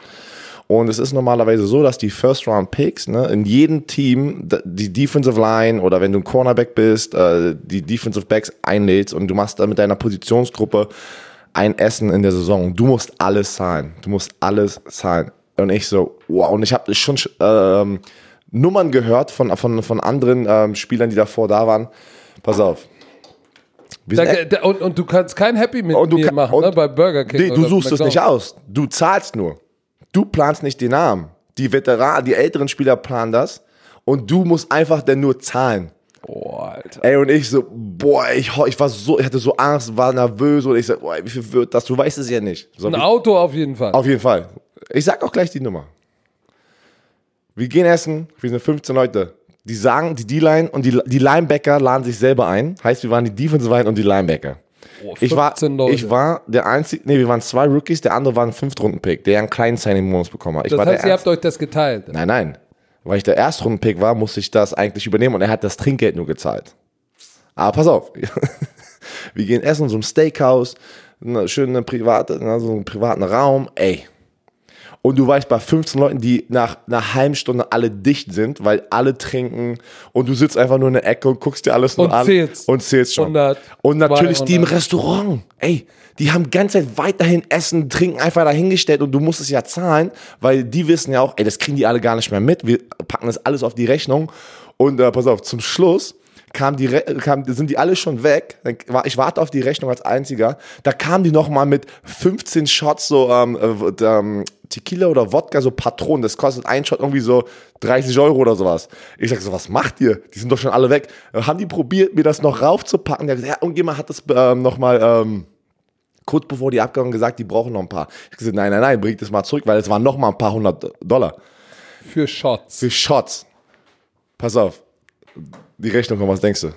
Und es ist normalerweise so, dass die First Round Picks ne, in jedem Team die Defensive Line oder wenn du ein Cornerback bist, äh, die Defensive Backs einlädst und du machst da mit deiner Positionsgruppe ein Essen in der Saison. Du musst alles zahlen. Du musst alles zahlen. Und ich so, wow. Und ich habe schon ähm, Nummern gehört von, von, von anderen ähm, Spielern, die davor da waren. Pass auf.
Da, da, und, und du kannst kein Happy mit
Und du
mir
kann-
machen,
und-
ne, bei Burger King.
Nee, du suchst es nicht aus. Du zahlst nur. Du planst nicht den Namen. Die Veteranen, die älteren Spieler planen das. Und du musst einfach dann nur zahlen.
Boah, Alter.
Ey, und ich so, boah, ich, ich war so, ich hatte so Angst, war nervös und ich so, boah, wie viel wird das? Du weißt es ja nicht. So,
Ein Auto auf jeden Fall.
auf jeden Fall. Ich sag auch gleich die Nummer. Wir gehen essen, wir sind 15 Leute. Die sagen, die D-Line und die, die Linebacker laden sich selber ein. Heißt, wir waren die Defensive Line und die Linebacker.
Boah,
Ich war,
15 Leute.
ich war der einzige, nee, wir waren zwei Rookies, der andere war ein Fünftrunden-Pick, der einen kleinen Signing-Bonus bekommen hat. Ich
das
war
heißt, ihr habt euch das geteilt.
Nein, nein. Weil ich der Erstrunden-Pick war, musste ich das eigentlich übernehmen und er hat das Trinkgeld nur gezahlt. Aber pass auf. Wir gehen essen in so einem Steakhouse, eine schöne private, na, so einen privaten Raum, ey. Und du weißt, bei 15 Leuten, die nach einer halben Stunde alle dicht sind, weil alle trinken und du sitzt einfach nur in der Ecke und guckst dir alles nur
Und
an
zählst.
und zählst schon.
100,
und natürlich die im
200.
Restaurant, ey, die haben die ganze Zeit weiterhin Essen, Trinken einfach dahingestellt und du musst es ja zahlen, weil die wissen ja auch, ey, das kriegen die alle gar nicht mehr mit. Wir packen das alles auf die Rechnung und äh, pass auf, zum Schluss kam die, kam, sind die alle schon weg. Ich warte auf die Rechnung als einziger. Da kamen die noch mal mit 15 Shots so ähm, äh, ähm, Tequila oder Wodka, so Patronen. Das kostet ein Shot irgendwie so 30 Euro oder sowas. Ich sag so, was macht ihr? Die sind doch schon alle weg. Dann haben die probiert, mir das noch raufzupacken. Der hat gesagt, ja, irgendjemand hat das ähm, nochmal ähm, kurz bevor die abgegangen gesagt, die brauchen noch ein paar. Ich gesagt, nein, nein, nein, bringt das mal zurück, weil es waren noch mal ein paar hundert Dollar
Für Shots.
für Shots. Pass auf, die Rechnung kommt, was denkst du?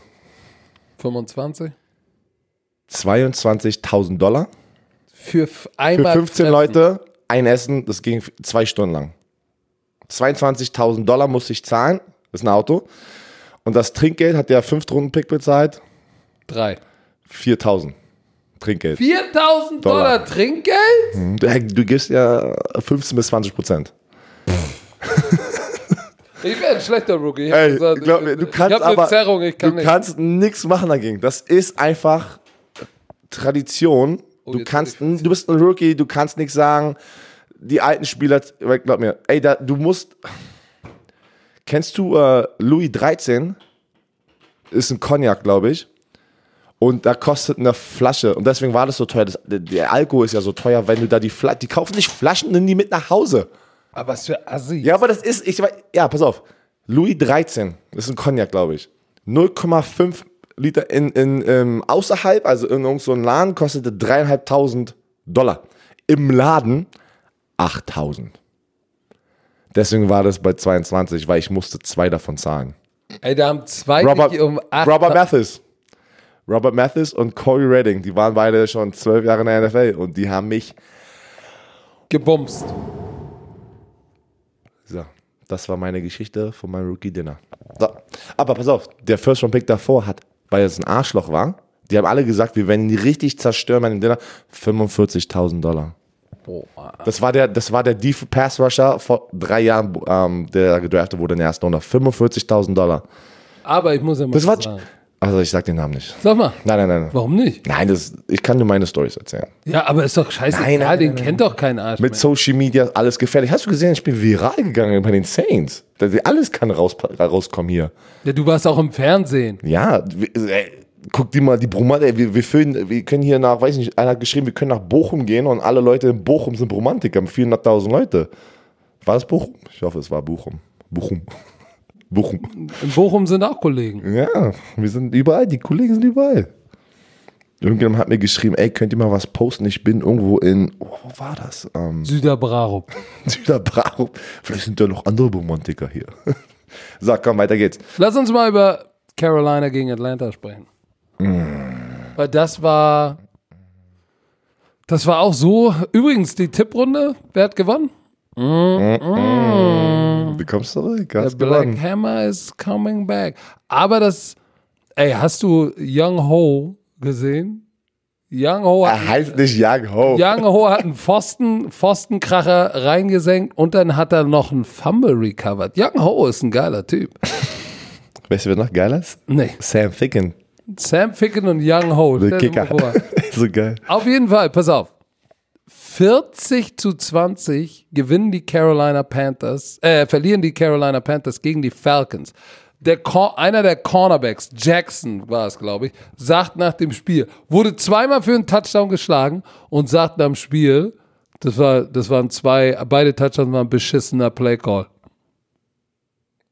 25?
22.000 Dollar
Für f-
für
einmal
15
treffen.
Leute, ein Essen, das ging zwei Stunden lang. 22.000 Dollar musste ich zahlen, das ist ein Auto. Und das Trinkgeld hat der Fünf-Runden-Pick bezahlt,
Drei.
4.000 Trinkgeld.
4000 Dollar,
Dollar.
Trinkgeld?
Du, du gibst ja 15 bis 20 Prozent.
Ich wäre ein schlechter Rookie. Ich
Ey,
gesagt,
glaub mir, du
ich
kannst
eine
aber,
Zerrung, ich kann
du
nicht.
kannst nichts machen dagegen. Das ist einfach Tradition. Du kannst, du bist ein Rookie, du kannst nichts sagen. Die alten Spieler, glaub mir, ey, da, du musst. Kennst du äh, Louis 13? Ist ein Cognac, glaube ich. Und da kostet eine Flasche, und deswegen war das so teuer. Das, der, Alkohol ist ja so teuer, wenn du da die Flasche, die kaufen nicht Flaschen, nimm die mit nach Hause.
Aber was für Assi.
Ja, aber das ist, ich ja, pass auf. Louis 13, das ist ein Cognac, glaube ich. 0,5 Liter in, in, ähm, außerhalb, also in irgendeinem so einem Laden, kostete 3.500 Dollar. Im Laden 8.000. Deswegen war das bei 22, weil ich musste zwei davon zahlen.
Ey, da haben zwei
Robert,
um acht
Robert Mathis. Robert Mathis und Corey Redding, die waren beide schon zwölf Jahre in der NFL und die haben mich
gebumst.
So, das war meine Geschichte von meinem Rookie-Dinner. So, aber pass auf, der First-Round-Pick davor hat, weil es ein Arschloch war, die haben alle gesagt, wir werden ihn richtig zerstören bei dem Dinner, 45.000 Dollar.
Boah.
Das war der, das war der Def Pass Rusher vor drei Jahren, ähm, der gedraftet wurde in der ersten Runde. 45.000 Dollar.
Aber ich muss ja mal
Das war,
sagen.
Also ich sag den Namen nicht.
Sag mal,
Nein, nein, nein.
warum nicht?
Nein, das, ich kann nur meine Stories erzählen.
Ja, aber ist doch scheiße.
Nein, nein,
den
nein,
kennt doch kein Arsch.
Mit
mehr.
Social Media, alles gefährlich. Hast du gesehen, ich bin viral gegangen bei den Saints. Alles kann raus, rauskommen hier.
Ja, du warst auch im Fernsehen.
Ja, ey, guck dir mal die Bromante, ey, wir, wir, wir können hier nach, weiß nicht, einer hat geschrieben, wir können nach Bochum gehen und alle Leute in Bochum sind Romantiker, 400.000 Leute. War das Bochum? Ich hoffe, es war Bochum. Bochum. Bochum.
In Bochum sind auch Kollegen.
Ja, wir sind überall, die Kollegen sind überall. Irgendjemand hat mir geschrieben, ey, könnt ihr mal was posten? Ich bin irgendwo in, oh, wo war das? Ähm,
Süderbrarup.
Süderbrau. Vielleicht sind da noch andere Romantiker hier. So, komm, weiter geht's.
Lass uns mal über Carolina gegen Atlanta sprechen. Weil das war. Das war auch so. Übrigens, die Tipprunde, wer hat gewonnen?
Du kommst zurück, hast
Black
gewonnen.
Hammer is coming back. Aber das. Ey, hast du Young Ho gesehen? Young Ho hat
Er heißt nicht Young Ho.
Young Ho hat einen Pfosten, Pfostenkracher reingesenkt und dann hat er noch einen Fumble recovered. Young Ho ist ein geiler Typ.
Weißt du, wer noch geil ist?
Nee,
Sam Ficken,
Sam Ficken und Young Ho.
der Kicker. so geil.
Auf jeden Fall, pass auf. 40 zu 20 gewinnen die Carolina Panthers, äh, verlieren die Carolina Panthers gegen die Falcons. Der Cor einer der Cornerbacks, Jackson war es, glaube ich, sagt nach dem Spiel, wurde zweimal für einen Touchdown geschlagen und sagt nach dem Spiel, das, war, das waren zwei, beide Touchdowns waren beschissener Playcall.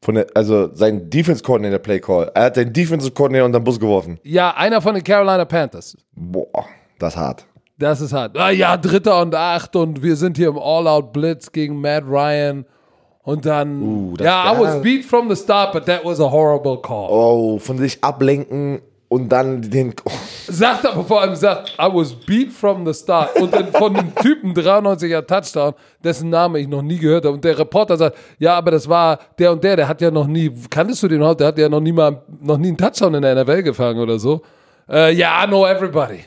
Von der, also sein Defense Coordinator Play Call. Er hat den Defensive Coordinator unter den Bus geworfen.
Ja, einer von den Carolina Panthers.
Boah, das ist hart.
Das ist hart. Ah ja, Dritter und Acht und wir sind hier im All-Out-Blitz gegen Matt Ryan. Und dann,
Uh,
ja, I was beat from the start, but that was a horrible call.
Oh, von sich ablenken und dann den. Oh,
Sagt aber vor allem, sagt, I was beat from the start. Und dann von dem Typen 93er Touchdown, dessen Name ich noch nie gehört habe. Und der Reporter sagt, ja, aber das war der und der, der hat ja noch nie, kanntest du den heute? Der hat ja noch nie mal, noch nie einen Touchdown in der NFL gefangen oder so. Äh, Ja, I know everybody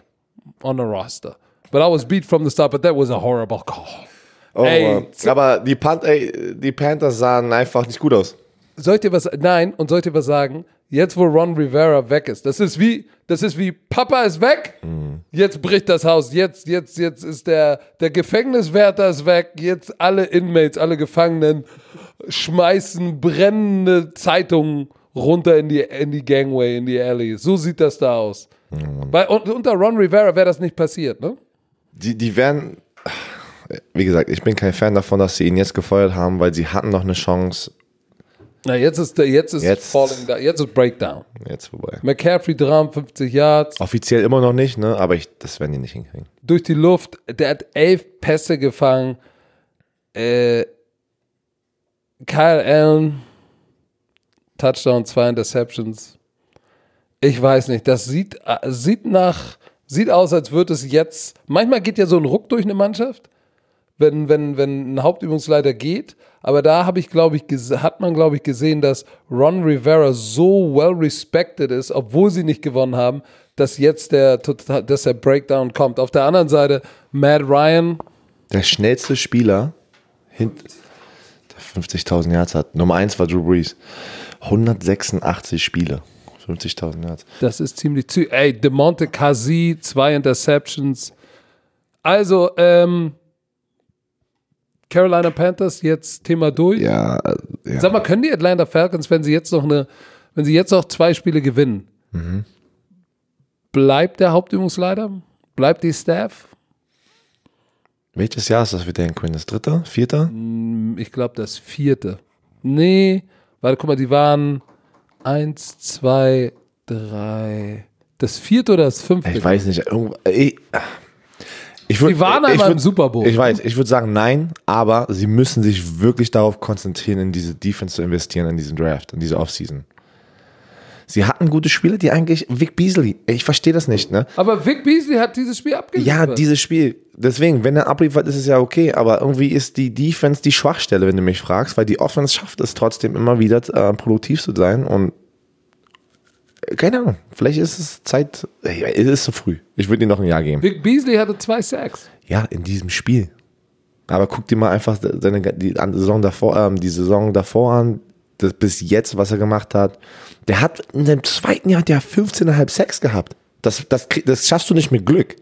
on the roster. But I was beat from the start, but that was a horrible call.
oh,
Ey,
aber die, Pan ey, die Panthers sahen einfach nicht gut aus.
Soll ich dir was, nein, und soll ich dir was sagen? Jetzt, wo Ron Rivera weg ist, das ist wie, das ist wie, Papa ist weg, jetzt bricht das Haus, jetzt, jetzt, jetzt ist der, der Gefängniswärter ist weg, jetzt alle Inmates, alle Gefangenen schmeißen brennende Zeitungen runter in die, in die Gangway, in die Alley. So sieht das da aus. Weil, und, unter Ron Rivera wäre das nicht passiert, ne?
Die, die werden. wie gesagt, ich bin kein Fan davon, dass sie ihn jetzt gefeuert haben, weil sie hatten noch eine Chance.
Na, jetzt ist, der- jetzt ist
Jetzt-
Falling down, jetzt ist Breakdown.
Jetzt vorbei.
McCaffrey 53 Yards
Offiziell immer noch nicht, ne? Aber ich, das werden die nicht hinkriegen.
durch die Luft. Der hat elf Pässe gefangen. Äh, Kyle Allen, Touchdown, zwei Interceptions. Ich weiß nicht, das sieht, äh, sieht nach, sieht aus, als würde es jetzt, manchmal geht ja so ein Ruck durch eine Mannschaft, wenn, wenn, wenn ein Hauptübungsleiter geht. Aber da habe ich, glaube ich, hat man, glaube ich, gesehen, dass Ron Rivera so well respected ist, obwohl sie nicht gewonnen haben, dass jetzt der, total- dass der Breakdown kommt. Auf der anderen Seite, Matt Ryan,
Der schnellste Spieler, der 50.000 Yards hat. Nummer 1 war Drew Brees. 186 Spiele. 50.000 Yards.
das ist ziemlich zü. Ey, DeMonte Kazi, zwei Interceptions. Also, ähm, Carolina Panthers, jetzt Thema durch.
Ja, ja.
Sag mal, können die Atlanta Falcons, wenn sie jetzt noch eine, wenn sie jetzt noch zwei Spiele gewinnen, bleibt der Hauptübungsleiter? Bleibt die Staff?
Welches Jahr ist das für Dan Quinn? Das dritte? Vierte?
Ich glaube, das vierte. Nee, warte, guck mal, die waren eins, zwei, drei. Das vierte oder das fünfte?
Ich weiß nicht. Ich, ich würd,
Sie waren
ich
einmal im Super Bowl.
Ich weiß, ich würde sagen nein, aber sie müssen sich wirklich darauf konzentrieren, in diese Defense zu investieren, in diesen Draft, in diese Offseason. Sie hatten gute Spieler, die eigentlich, Vic Beasley, ich verstehe das nicht, ne?
Aber Vic Beasley hat dieses Spiel abgeliefert.
Ja, dieses Spiel. Deswegen, wenn er abliefert, ist es ja okay. Aber irgendwie ist die Defense die Schwachstelle, wenn du mich fragst, weil die Offense schafft es trotzdem immer wieder äh, produktiv zu sein. Und äh, keine Ahnung, vielleicht ist es Zeit. äh, Es ist zu früh. Ich würde ihm noch ein Jahr geben.
Vic Beasley hatte zwei Sacks.
Ja, in diesem Spiel. Aber guck dir mal einfach seine, die Saison davor, ähm, die Saison davor an, das bis jetzt, was er gemacht hat. Der hat in dem zweiten Jahr hat der 15,5 Sex gehabt. Das, das, das schaffst du nicht mit Glück.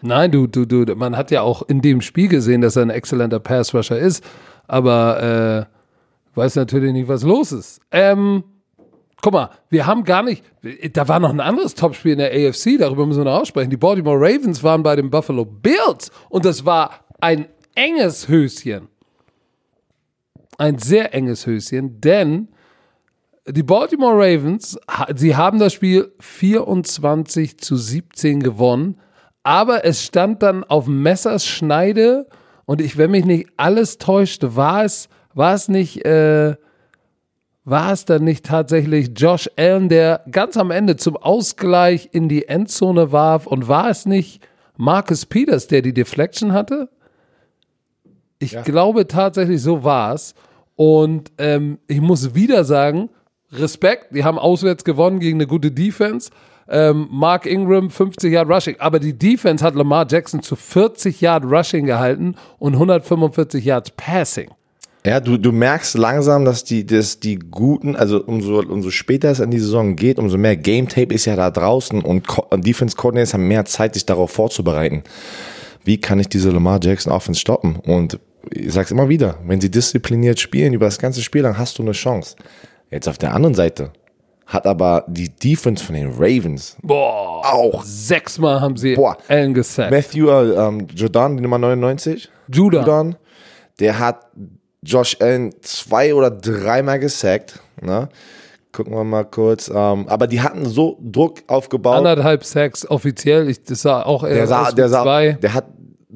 Nein, du, du, du, man hat ja auch in dem Spiel gesehen, dass er ein exzellenter Pass-Rusher ist, aber äh, weiß natürlich nicht, was los ist. Ähm, guck mal, wir haben gar nicht, da war noch ein anderes Topspiel in der AFC, darüber müssen wir noch aussprechen. Die Baltimore Ravens waren bei den Buffalo Bills und das war ein enges Höschen. Ein sehr enges Höschen, denn die Baltimore Ravens, sie haben das Spiel 24 zu 17 gewonnen, aber es stand dann auf Messers Schneide und ich, wenn mich nicht alles täuschte, war es, war es nicht, äh, war es dann nicht tatsächlich Josh Allen, der ganz am Ende zum Ausgleich in die Endzone warf und war es nicht Marcus Peters, der die Deflection hatte? Ich glaube tatsächlich, so war es. Und ähm, ich muss wieder sagen, Respekt, die haben auswärts gewonnen gegen eine gute Defense. Ähm, Mark Ingram 50 Yard Rushing, aber die Defense hat Lamar Jackson zu 40 Yard Rushing gehalten und 145 Yards Passing.
Ja, du, du merkst langsam, dass die, dass die guten, also umso, umso später es an die Saison geht, umso mehr Game Tape ist ja da draußen und Co- Defense Coordinators haben mehr Zeit, sich darauf vorzubereiten. Wie kann ich diese Lamar Jackson Offense stoppen? Und ich sag's immer wieder, wenn sie diszipliniert spielen über das ganze Spiel, dann hast du eine Chance. Jetzt auf der anderen Seite hat aber die Defense von den Ravens
Boah,
auch
sechsmal haben sie
Boah.
Allen gesackt.
Matthew äh, ähm, Jordan, die Nummer 99.
Judah.
Jordan, der hat Josh Allen zwei oder dreimal gesackt. Ne? Gucken wir mal kurz. Ähm, aber die hatten so Druck aufgebaut.
Anderthalb Sacks offiziell. Ich, das sah auch eher
der sah, der sah,
zwei.
der hat,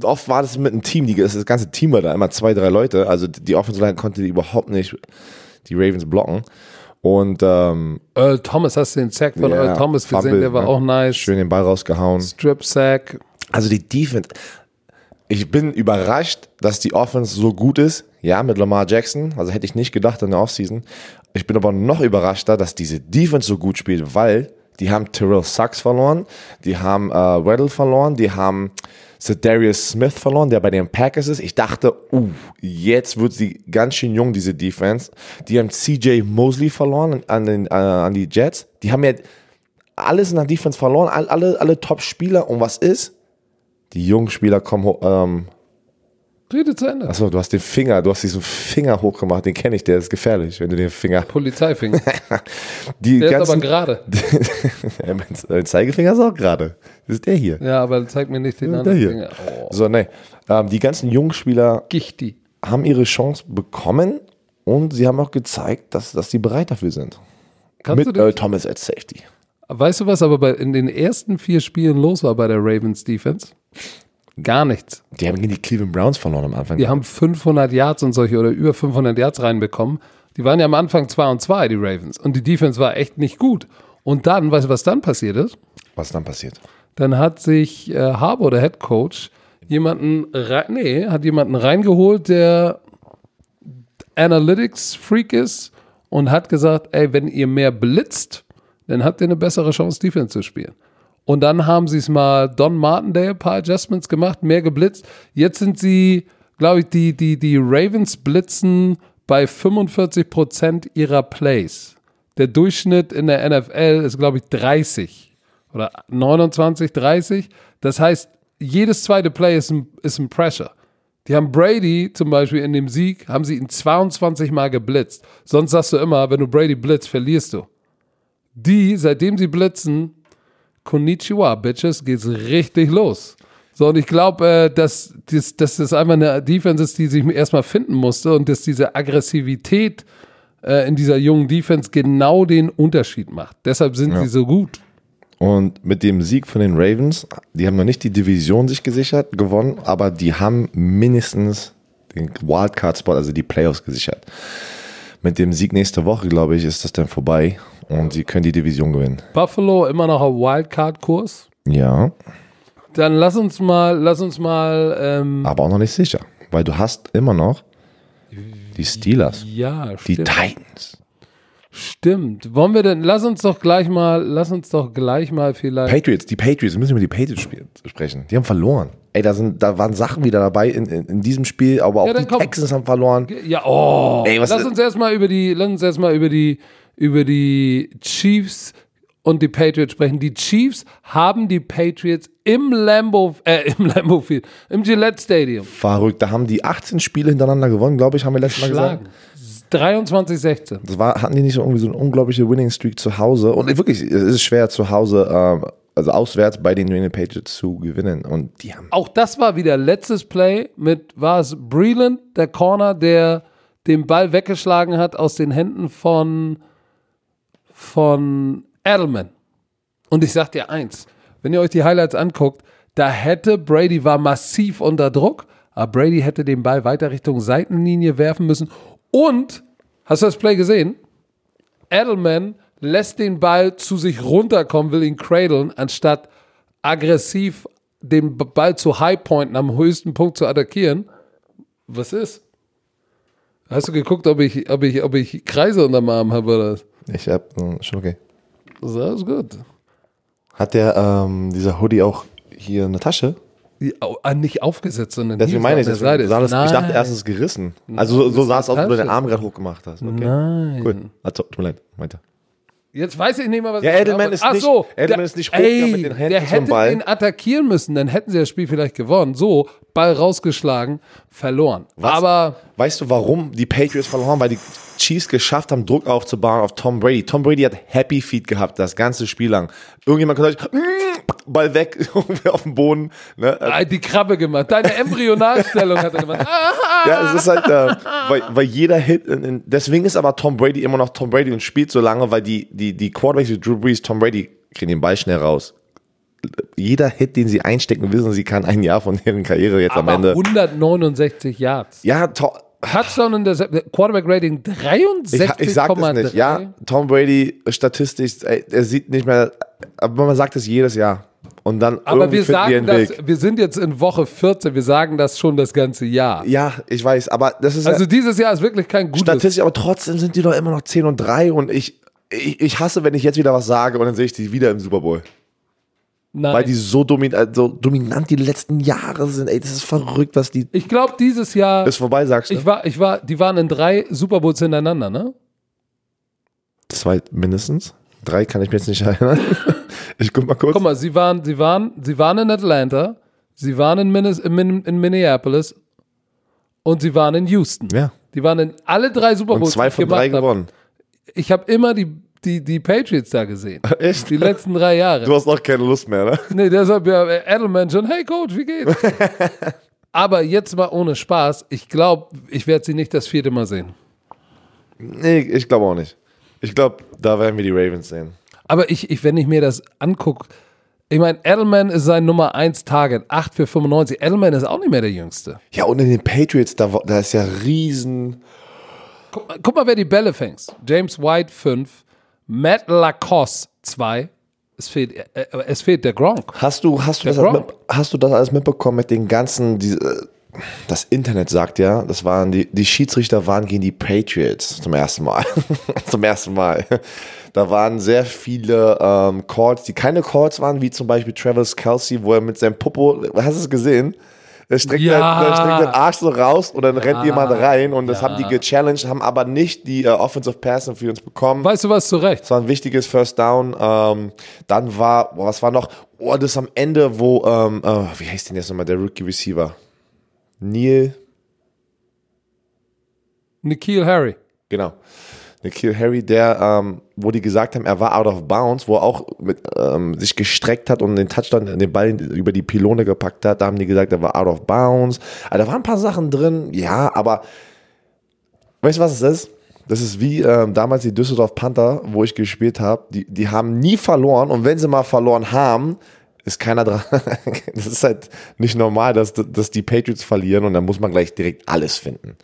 oft war das mit einem Team, die, das ganze Team war da, immer zwei, drei Leute. Also die Offensive Line konnte die überhaupt nicht die Ravens blocken. Und ähm,
Earl Thomas, hast du den Sack von
ja,
Earl Thomas gesehen?
Fumble,
der war
ne?
auch nice.
Schön den Ball rausgehauen.
Strip Sack.
Also die Defense. Ich bin überrascht, dass die Offense so gut ist. Ja, mit Lamar Jackson. Also hätte ich nicht gedacht in der Offseason. Ich bin aber noch überraschter, dass diese Defense so gut spielt, weil die haben Terrell Sachs verloren, die haben äh, Weddle verloren, die haben Darius Smith verloren, der bei den Packers ist. Ich dachte, uh, jetzt wird sie ganz schön jung, diese Defense. Die haben CJ Mosley verloren an, den, äh, an die Jets. Die haben ja alles in der Defense verloren, all, alle, alle Top-Spieler. Und was ist? Die jungen Spieler kommen ähm,
Rede zu Ende.
Achso, du hast den Finger, du hast diesen Finger hochgemacht, den kenne ich, der ist gefährlich, wenn du den Finger.
Polizeifinger.
Die
Der ist aber
ganzen,
gerade.
Mein Zeigefinger ist auch gerade. Das ist der hier.
Ja, aber zeig mir nicht den
Der
anderen
hier.
Finger. Oh,
So, nee. Ähm, die ganzen jungen Spieler
Gichti.
haben ihre Chance bekommen und sie haben auch gezeigt, dass, dass sie bereit dafür sind.
Kannst
Mit
du
Earl Thomas als Safety.
weißt du, was aber bei, in den ersten vier Spielen los war bei der Ravens Defense? Gar nichts.
Die haben gegen die Cleveland Browns verloren am Anfang.
Die haben 500 Yards und solche oder über 500 Yards reinbekommen. Die waren ja am Anfang 2 und 2, die Ravens. Und die Defense war echt nicht gut. Und dann, weißt du, was dann passiert ist?
Was dann passiert?
Dann hat sich äh, Harbour, der Head Coach, jemanden, nee, hat jemanden reingeholt, der Analytics-Freak ist und hat gesagt, ey, wenn ihr mehr blitzt, dann habt ihr eine bessere Chance, Defense zu spielen. Und dann haben sie es mal Don Martindale, ein paar Adjustments gemacht, mehr geblitzt. Jetzt sind sie, glaube ich, die, die, die Ravens blitzen bei 45 Prozent ihrer Plays. Der Durchschnitt in der NFL ist, glaube ich, 30 oder 29, 30. Das heißt, jedes zweite Play ist ein, ist ein Pressure. Die haben Brady zum Beispiel in dem Sieg, haben sie ihn 22 Mal geblitzt. Sonst sagst du immer, wenn du Brady blitzt, verlierst du. Die, seitdem sie blitzen, Konnichiwa, Bitches, geht's richtig los. So, und ich glaube, äh, dass, dass, dass das einfach eine Defense ist, die sich erstmal finden musste und dass diese Aggressivität äh, in dieser jungen Defense genau den Unterschied macht. Deshalb sind sie so gut.
Und mit dem Sieg von den Ravens, die haben noch nicht die Division sich gesichert, gewonnen, aber die haben mindestens den Wildcard-Spot, also die Playoffs gesichert. Mit dem Sieg nächste Woche, glaube ich, ist das dann vorbei und sie können die Division gewinnen.
Buffalo immer noch auf Wildcard-Kurs.
Ja,
Dann lass uns mal, lass uns mal, ähm,
aber auch noch nicht sicher, weil du hast immer noch die Steelers,
ja,
die
stimmt.
Titans,
Stimmt. Wollen wir denn, lass uns doch gleich mal, lass uns doch gleich mal vielleicht.
Patriots, die Patriots, wir müssen über die Patriots sprechen. Die haben verloren. Ey, da, sind, da waren Sachen wieder dabei in, in, in diesem Spiel, aber auch
Ja,
die
komm.
Texans haben verloren.
Ja, oh.
Ey, was-
lass uns erstmal über die, lass uns erstmal über die, über die Chiefs und die Patriots sprechen. Die Chiefs haben die Patriots im Lambo, äh, im Lambo Field, im Gillette Stadium
Verrückt, da haben die 18 Spiele hintereinander gewonnen, glaube ich, haben wir letztes Mal gesagt.
geschlagen. 23, 16.
Das war, hatten die nicht so irgendwie so eine unglaubliche Winning Streak zu Hause? Und wirklich, es ist schwer zu Hause, ähm, also auswärts bei den New England Patriots zu gewinnen. Und die haben
Auch das war wieder letztes Play mit, war es Breland, der Corner, der den Ball weggeschlagen hat aus den Händen von, von Edelman. Und ich sag dir eins, wenn ihr euch die Highlights anguckt, da hätte Brady war massiv unter Druck, aber Brady hätte den Ball weiter Richtung Seitenlinie werfen müssen. Und, hast du das Play gesehen? Edelman lässt den Ball zu sich runterkommen, will ihn cradlen, anstatt aggressiv den Ball zu Highpointen, am höchsten Punkt zu attackieren. Was ist? Hast du geguckt, ob ich, ob ich, ob ich Kreise unterm Arm habe oder was?
Ich hab, schon okay.
Das ist gut.
Hat der, ähm, dieser Hoodie auch hier eine Tasche?
Au- ah, nicht aufgesetzt, sondern
Deswegen meine ich,
so der
sah das, ich dachte erst, es ist gerissen. Also so, so sah es aus, wenn du den Arm gerade hochgemacht hast. Okay.
Nein.
Cool. Also, tut mir leid, weiter.
Jetzt weiß ich nicht mal, was
Ja,
ich
Edelman ist
Ach
nicht-
so,
Edelman
der-
ist nicht hochgegangen
ey,
mit den Händen
Der hätte
Ball.
den attackieren müssen, dann hätten sie das Spiel vielleicht gewonnen. So, Ball rausgeschlagen, verloren.
Was?
Aber
Weißt du, warum die Patriots verloren haben? Weil die Chiefs geschafft haben, Druck aufzubauen auf Tom Brady. Tom Brady hat Happy Feet gehabt, das ganze Spiel lang. Irgendjemand kann sagen, Ball weg, auf dem Boden. Ne?
die Krabbe gemacht. Deine Embryonalstellung hat er gemacht.
Ja, es ist halt, äh, weil, weil jeder Hit, in, in, deswegen ist aber Tom Brady immer noch Tom Brady und spielt so lange, weil die, die, die Quarterbacks wie Drew Brees, Tom Brady kriegen den Ball schnell raus. Jeder Hit, den sie einstecken, wissen sie, kann ein Jahr von deren Karriere jetzt am
aber
Ende.
169 Yards.
Ja, to,
Touchdown in der Quarterback Rating
ich,
63,3.
ich sag das nicht. Ja, Tom Brady, statistisch, ey, er sieht nicht mehr, aber man sagt es jedes Jahr. Und dann
Aber
irgendwie
wir sagen
einen
das, wir sind jetzt in Woche 14, wir sagen das schon das ganze Jahr.
Ja, ich weiß, aber das ist
Also
ja,
dieses Jahr ist wirklich kein gutes.
statistisch, aber trotzdem sind die doch immer noch 10 und 3 und ich, ich, ich hasse, wenn ich jetzt wieder was sage und dann sehe ich die wieder im Super Bowl.
Nein.
Weil die so, domin äh, so dominant die letzten Jahre sind. Ey, das ist verrückt, was die.
ich glaube, dieses Jahr,
Ist vorbei, sagst du?
ich war, ich war, die waren in drei Super Bowls hintereinander, ne?
Zwei mindestens. Drei kann ich mir jetzt nicht erinnern. ich guck mal kurz.
Guck mal, sie waren, sie waren, sie waren in Atlanta, sie waren in, Minnes, in, in Minneapolis und sie waren in Houston.
Ja.
Die waren in alle drei Super
Und
Bowls.
zwei
die ich
von drei
gemacht hab.
gewonnen.
Ich habe immer die, die, die Patriots da gesehen.
Echt?
Die letzten drei Jahre.
Du hast auch keine Lust mehr, ne?
Nee, deshalb ja Edelman schon, hey Coach, wie geht's? Aber jetzt mal ohne Spaß, ich glaube, ich werde sie nicht das vierte Mal sehen.
Nee, ich glaube auch nicht. Ich glaube, da werden wir die Ravens sehen.
Aber ich, ich wenn ich mir das angucke, ich meine, Edelman ist sein Nummer 1 Target, 8 für 95. Edelman ist auch nicht mehr der Jüngste.
Ja, und in den Patriots, da, da ist ja riesen.
Guck, mal- guck mal, wer die Bälle fängt. James White 5, Matt Lacoste 2. Es fehlt, äh, es fehlt der Gronk.
Hast du, hast du, das,
Gronk.
alles mit, hast du das alles mitbekommen mit den ganzen, die, äh, das Internet sagt ja, das waren die, die Schiedsrichter waren gegen die Patriots zum ersten Mal. zum ersten Mal. Da waren sehr viele ähm, Calls, die keine Calls waren, wie zum Beispiel Travis Kelsey, wo er mit seinem Popo, hast du es gesehen? Er streckt,
Ja.
den, er streckt den Arsch so raus und dann rennt jemand rein und das haben die gechallenged, haben aber nicht die äh, Offensive Passing für uns bekommen.
Weißt du was zu Recht?
Das war ein wichtiges First Down. Ähm, dann war, boah, was war noch? Oh, das am Ende, wo, ähm, äh, wie heißt denn jetzt nochmal der Rookie Receiver? Neil,
Nikhil Harry.
genau. Nikhil Harry, der, ähm, wo die gesagt haben, er war out of bounds, wo er auch mit, ähm, sich gestreckt hat und den Touchdown, den Ball über die Pylone gepackt hat, da haben die gesagt, er war out of bounds. Also, da waren ein paar Sachen drin, ja, aber weißt du, was es ist? Das ist wie ähm, damals die Düsseldorf Panther, wo ich gespielt habe. Die, die haben nie verloren und wenn sie mal verloren haben, ist keiner dran. das ist halt nicht normal, dass, dass die Patriots verlieren und dann muss man gleich direkt alles finden.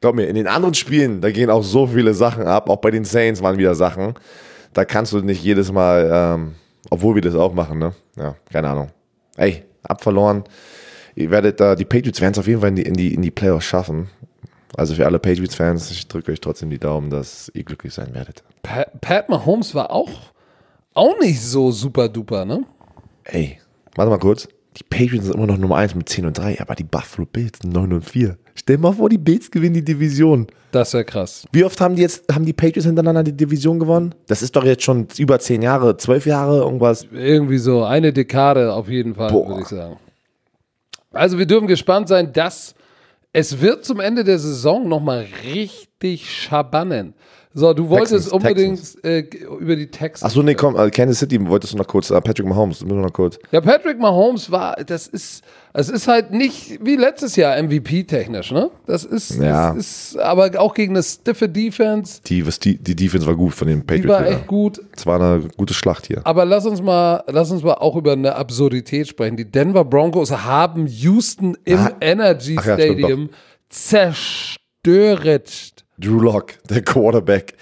Glaub mir, in den anderen Spielen, da gehen auch so viele Sachen ab. Auch bei den Saints waren wieder Sachen. Da kannst du nicht jedes Mal, ähm, obwohl wir das auch machen, ne? Ja, keine Ahnung. Ey, abverloren. Ihr werdet da, die Patriots werden es auf jeden Fall in die, in die, in die Playoffs schaffen. Also für alle Patriots-Fans, ich drücke euch trotzdem die Daumen, dass ihr glücklich sein werdet.
Pat, Pat Mahomes war auch, auch nicht so super duper, ne?
Ey, warte mal kurz. Die Patriots sind immer noch Nummer 1 mit 10 und 3, aber die Buffalo Bills sind 9 und 4. Stell dir mal vor, die Bills gewinnen die Division.
Das wäre krass.
Wie oft haben die jetzt, haben die Patriots hintereinander die Division gewonnen? Das ist doch jetzt schon über 10 Jahre, 12 Jahre, irgendwas.
Irgendwie so eine Dekade auf jeden Fall, würde ich sagen. Also wir dürfen gespannt sein, dass es wird zum Ende der Saison nochmal richtig schabannen. So, du wolltest
Texans,
unbedingt äh, über die Texans.
Achso, nee, komm, äh, Kansas City wolltest du noch kurz, äh, Patrick Mahomes, müssen wir noch kurz.
Ja, Patrick Mahomes war, das ist, es ist halt nicht wie letztes Jahr MVP-technisch, ne? Das ist,
Ja.
das ist aber auch gegen eine stiffe Defense.
Die, was die, die Defense war gut von den
Die
Patriots.
war
wieder.
echt gut.
Es war eine gute Schlacht hier.
Aber lass uns mal, lass uns mal auch über eine Absurdität sprechen. Die Denver Broncos haben Houston im
Ah.
Energy
Ach ja,
Stadium zerstört.
Drew Lock, der Quarterback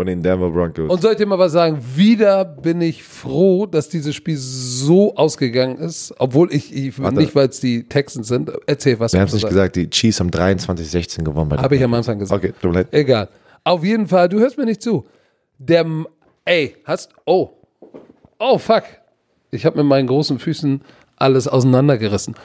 von den Denver Broncos.
Und soll ich dir mal was sagen? Wieder bin ich froh, dass dieses Spiel so ausgegangen ist, obwohl ich, ich nicht, weil es die Texans sind. Erzähl was.
wir haben es nicht gesagt, die Chiefs haben 23-16 gewonnen
Habe ich am Anfang gesagt.
Okay, tut mir leid.
Egal. Auf jeden Fall, du hörst mir nicht zu. Der, ey, hast, oh, oh fuck. Ich habe mit meinen großen Füßen alles auseinandergerissen.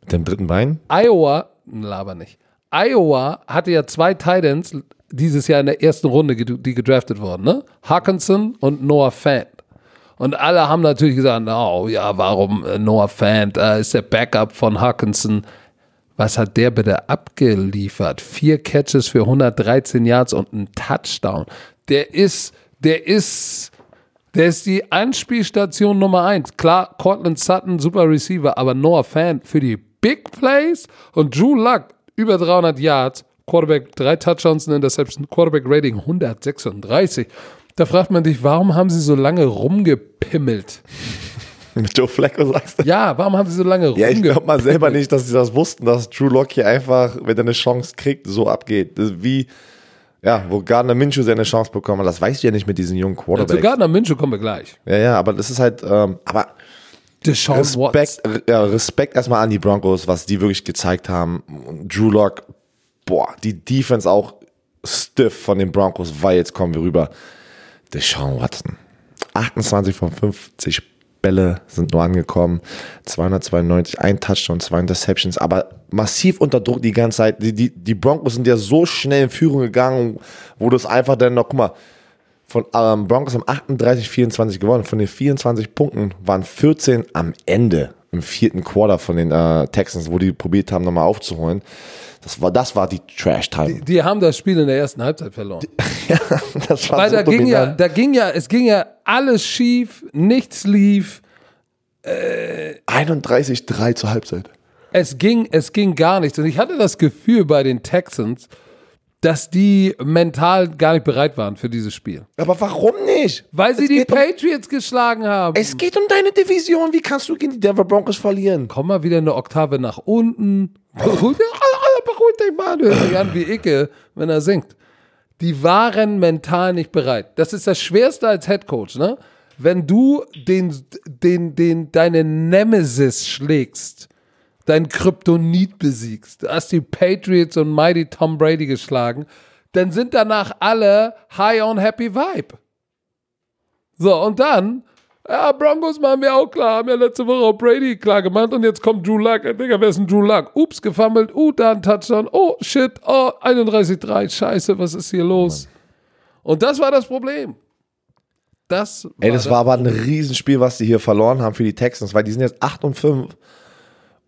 Mit dem dritten Bein?
Iowa, laber nicht. Iowa hatte ja zwei Titans dieses Jahr in der ersten Runde, die gedraftet wurden, ne? Hawkinson und Noah Fant. Und alle haben natürlich gesagt, oh ja, warum äh, Noah Fant? Äh, ist der Backup von Hawkinson. Was hat der bitte abgeliefert? Vier Catches für 113 Yards und ein Touchdown. Der ist, der ist, der ist die Anspielstation Nummer eins. Klar, Cortland Sutton, super Receiver, aber Noah Fant für die Big Plays und Drew Luck über 300 Yards, Quarterback, drei Touchdowns, eine Interception, Quarterback Rating 136. Da fragt man sich, warum haben sie so lange rumgepimmelt?
Mit Joe Flacco sagst du?
Ja, warum haben sie so lange
Ja, ich
rumgepimmelt?
glaube mal selber nicht, dass sie das wussten, dass Drew Lock hier einfach, wenn er eine Chance kriegt, so abgeht. Wie, ja, wo Gardner Minshew seine Chance bekommen hat. Das weißt du ja nicht mit diesen jungen
Zu
Quarterbacks.
Gardner Minshew kommen wir gleich.
Ja, ja, aber das ist halt, ähm, aber
Deshaun.
Respekt, ja, Respekt erstmal an die Broncos, was die wirklich gezeigt haben. Drew Lock, boah, die Defense auch stiff von den Broncos, weil jetzt kommen wir rüber. Deshaun Watson. 28 von 50 Bälle sind nur angekommen. 292, ein Touchdown, zwei Interceptions, aber massiv unter Druck die ganze Zeit. Die, die, die Broncos sind ja so schnell in Führung gegangen, wo das einfach dann noch, guck mal, von ähm, Broncos haben 38, 24 gewonnen. Von den 24 Punkten waren 14 am Ende im vierten Quarter von den äh, Texans, wo die probiert haben, nochmal aufzuholen. Das war, das war die Trash-Time.
Die haben das Spiel in der ersten Halbzeit verloren.
Ja, das war
Weil
so
da ging ja,
dominant.
da ging ja, es ging ja alles schief, nichts lief.
31-3 zur Halbzeit.
Es ging, es ging gar nichts. Und ich hatte das Gefühl bei den Texans, dass die mental gar nicht bereit waren für dieses Spiel.
Aber warum nicht?
Weil sie
Es
die
geht um-
Patriots geschlagen haben.
Es geht um deine Division. Wie kannst du gegen die Denver Broncos verlieren?
Komm mal wieder eine Oktave nach unten. Beruhig, beruhig dich mal. Du hörst dich an wie Icke, wenn er singt. Die waren mental nicht bereit. Das ist das Schwerste als Headcoach, ne? Wenn du den, den, den, deine Nemesis schlägst, dein Kryptonit besiegst, du hast die Patriots und Mighty Tom Brady geschlagen, dann sind danach alle high on happy vibe. So, und dann, ja, Broncos machen wir auch klar, haben ja letzte Woche auch Brady klar gemacht und jetzt kommt Drew Luck. Digga, wer ist denn Drew Luck? Ups, gefummelt, uh, da ein Touchdown, oh, shit, oh, 31-3, scheiße, was ist hier los? Und das war das Problem. Das war
Ey, das war aber ein Riesenspiel, was die hier verloren haben für die Texans, weil die sind jetzt 8 und 5.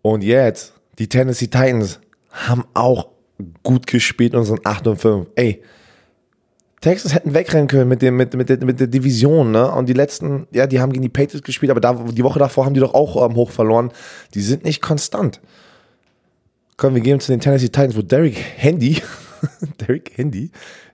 Und jetzt, die Tennessee Titans haben auch gut gespielt und sind 8 und 5. Ey, Texans hätten wegrennen können mit, dem, mit, mit, der, mit der Division, ne? Und die letzten, ja, die haben gegen die Patriots gespielt, aber da, die Woche davor haben die doch auch ähm, hoch verloren. Die sind nicht konstant. Komm, wir gehen zu den Tennessee Titans, wo Derrick Handy, Derrick Handy,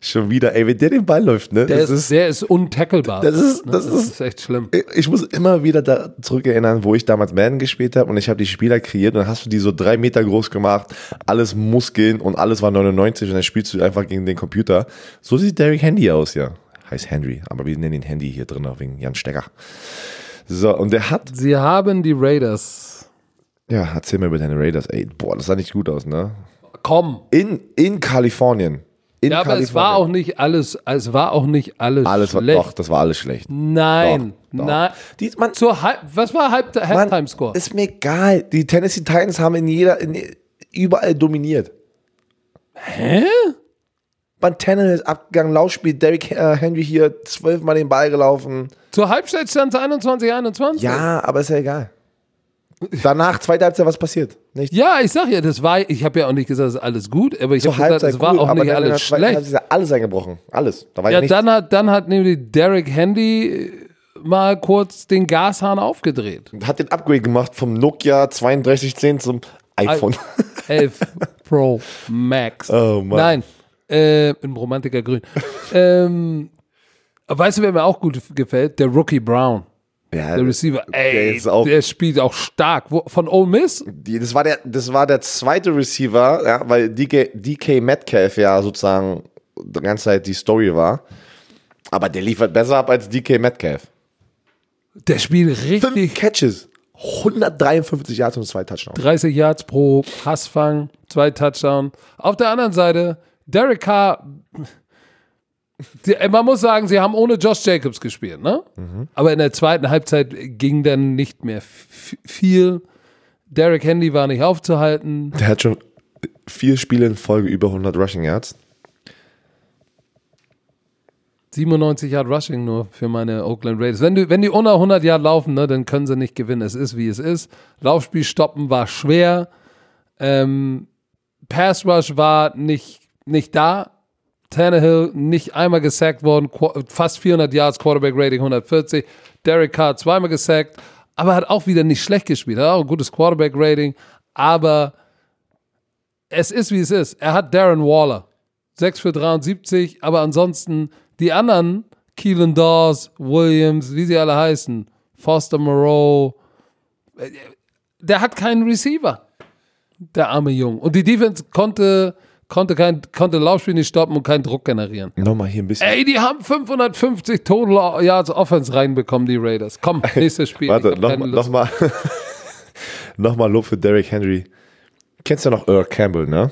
schon wieder, ey, wenn der den Ball läuft, ne?
der
das
ist, der ist untacklebar.
das ist-
Ne?
das ist-
echt schlimm.
ich muss immer wieder da zurückerinnern, wo ich damals Madden gespielt habe und ich habe die Spieler kreiert und dann hast du die so drei Meter groß gemacht, alles Muskeln und alles war 99 und dann spielst du einfach gegen den Computer. So sieht Derrick Handy aus, ja. Heißt Henry, aber wir nennen ihn Handy hier drin, auch wegen Jan Stecker. So, und der hat,
Sie haben die Raiders.
ja, erzähl mir über deine Raiders, ey, boah, das sah nicht gut aus, ne?
Komm.
In, in Kalifornien. In
Ja, aber es war auch nicht alles, es war auch nicht alles,
alles war,
schlecht.
doch, das war alles schlecht.
Nein,
Doch, doch.
nein.
Die, man,
Zur Halb, was war Halb
Mann,
Halftime-Score?
Ist mir egal. Die Tennessee Titans haben in jeder, in, überall dominiert.
Hä?
Van Tannehill ist abgegangen, Laufspiel, Derrick äh, Henry hier zwölfmal den Ball gelaufen.
Zur Halbzeit stand es 21, 21.
Ja, aber ist ja egal. Danach, zweite Halbzeit, was passiert? Nicht
Ja, ich sag ja, das war, ich habe ja auch nicht gesagt, es ist alles gut, aber ich
zur
habe gesagt, es war
gut,
auch nicht alles schlecht.
Halbzeit alles eingebrochen. Alles. Da war ja,
dann hat, dann hat nämlich Derek Handy äh, mal kurz den Gashahn aufgedreht.
Hat den Upgrade gemacht vom Nokia 3210 zum iPhone.
11 Pro Max.
Oh, Mann.
Nein, äh, in Romantiker Grün. ähm, weißt du, wer mir auch gut gefällt? Der Rookie Brown.
Ja,
Der Receiver.
der
Ey,
ist auch-
der spielt auch stark. Wo, von Ole Miss?
das, war der, das war der zweite Receiver, ja, weil DK, DK Metcalf ja sozusagen die ganze Zeit die Story war. Aber der liefert besser ab als DK Metcalf.
Der spielt
Fünf
richtig
Catches, 153 Yards und zwei Touchdowns.
30 Yards pro Passfang, zwei Touchdown. Auf der anderen Seite, Derek Carr, die, man muss sagen, sie haben ohne Josh Jacobs gespielt, ne? Aber in der zweiten Halbzeit ging dann nicht mehr viel. Derek Handy war nicht aufzuhalten.
Der hat schon vier Spiele in Folge über 100 Rushing Yards.
97 Yard Rushing nur für meine Oakland Raiders. Wenn, du, wenn die unter 100 Yard laufen, ne, dann können sie nicht gewinnen. Es ist, wie es ist. Laufspiel stoppen war schwer. Ähm, Pass Rush war nicht, nicht da. Tannehill nicht einmal gesackt worden. Fast 400 Yards, Quarterback Rating 140. Derek Carr zweimal gesackt. Aber hat auch wieder nicht schlecht gespielt. Hat auch ein gutes Quarterback Rating. Aber es ist, wie es ist. Er hat Darren Waller. 6 für 73, aber ansonsten die anderen, Keelan Dawes, Williams, wie sie alle heißen, Foster Moreau, äh, der hat keinen Receiver, der arme Junge. Und die Defense konnte, konnte kein konnte Laufspiel nicht stoppen und keinen Druck generieren.
Nochmal hier ein bisschen.
Ey, die haben 550 Total Yards Offense reinbekommen, die Raiders. Komm, nächstes Spiel.
Warte, nochmal noch mal, noch mal Lob für Derrick Henry. Kennst du noch Earl Campbell, ne?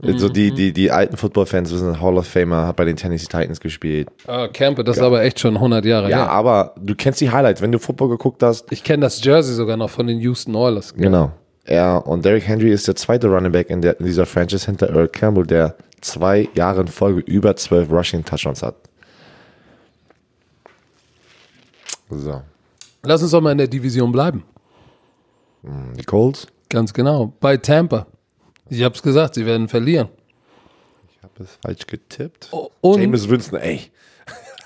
Also die, die, die alten Football-Fans wissen, Hall of Famer, hat bei den Tennessee Titans gespielt.
Ah, Camper, das ist aber echt schon 100 Jahre
Ja,
her.
aber du kennst die Highlights. Wenn du Football geguckt hast,
Ich kenne das Jersey sogar noch von den Houston Oilers.
Genau. Er und Derrick Henry ist der zweite Running Back in, der, in dieser Franchise hinter Earl Campbell, der zwei Jahre in Folge über zwölf Rushing Touchdowns hat. So.
Lass uns doch mal in der Division bleiben.
Die Colts?
Ganz genau. Bei Tampa. Ich hab's gesagt, sie werden verlieren.
Ich habe es falsch getippt.
Oh, Und
James Winston, ey.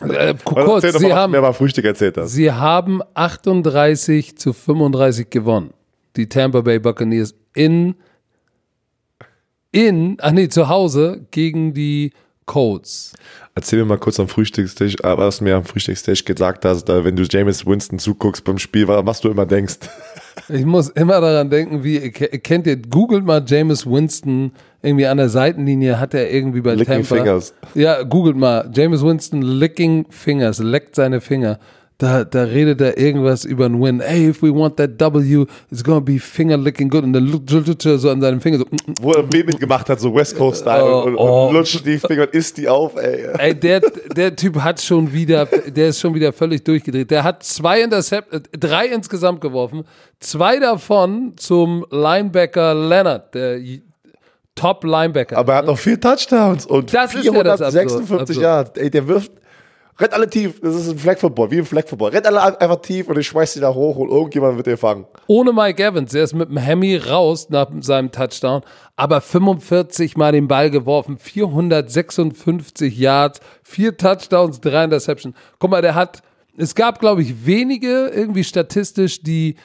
äh, kurz, sie
mal,
haben,
mir beim Frühstück erzählt hast.
sie haben 38 zu 35 gewonnen. Die Tampa Bay Buccaneers in, in, ach nee, zu Hause gegen die Colts.
Erzähl mir mal kurz am Frühstückstisch, äh, was du mir am Frühstückstisch gesagt hast, äh, wenn du James Winston zuguckst beim Spiel, was du immer denkst.
Ich muss immer daran denken, wie, ke- kennt ihr, googelt mal James Winston, irgendwie an der Seitenlinie hat er irgendwie bei
Licking
Tampa.
Fingers.
Ja, googelt mal, James Winston licking fingers, leckt seine Finger. Da, da redet er irgendwas über einen Win. Hey, if we want that W, it's gonna be finger licking good. Und dann lutscht er so an seinem Finger so. mm, mm.
Wo er ein Meme gemacht hat, so West Coast Style
Oh,
und,
oh.
und lutscht die Finger und isst die auf, ey.
Ey, der, der Typ hat schon wieder, der ist schon wieder völlig durchgedreht. Der hat zwei Intercept, äh, drei insgesamt geworfen. Zwei davon zum Linebacker Leonard, der j- Top Linebacker.
Aber er hat noch vier Touchdowns und
Das ist ja das Absurd-
456
Absurd.
Yards. Ey, der wirft, rennt alle tief. Das ist ein Flag Football, wie ein Flag Football. Rennt alle einfach tief und ich schmeiß die da hoch und irgendjemand wird den fangen.
Ohne Mike Evans, der ist mit dem Hemi raus nach seinem Touchdown, aber 45 Mal den Ball geworfen, 456 Yards, vier Touchdowns, drei Interceptions. Guck mal, der hat, es gab, glaube ich, wenige irgendwie statistisch, die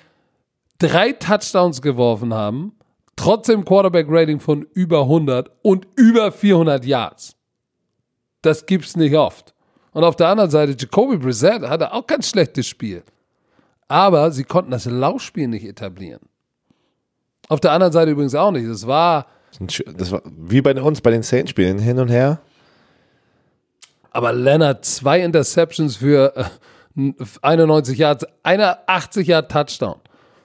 drei Touchdowns geworfen haben, trotzdem Quarterback-Rating von über 100 und über 400 Yards. Das gibt's nicht oft. Und auf der anderen Seite, Jacoby Brissett hatte auch kein schlechtes Spiel. Aber sie konnten das Laufspiel nicht etablieren. Auf der anderen Seite übrigens auch nicht. Das war,
Das war wie bei uns, bei den Saints-Spielen, hin und her.
aber Leonard zwei Interceptions für äh, 91 Yards, einer 80 Yard Touchdown.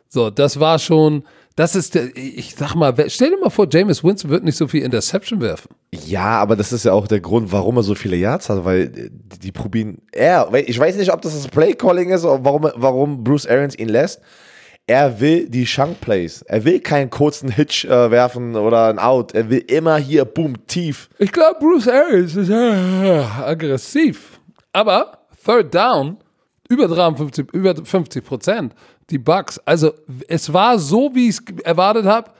So, das war schon, das ist der, ich sag mal, stell dir mal vor, Jameis Winston wird nicht so viel Interception werfen.
Ja, aber das ist ja auch der Grund, warum er so viele Yards hat, weil die, probieren, er, ich weiß nicht, ob das das Play-Calling ist oder warum, warum Bruce Arians ihn lässt. Er will die Chunk-Plays. Er will keinen kurzen Hitch äh, werfen oder ein Out. Er will immer hier, boom, tief.
Ich glaube, Bruce Arians ist äh, aggressiv. Aber Third Down, über 53, über 50 Prozent. Die Bucks, also es war so, wie ich es erwartet habe.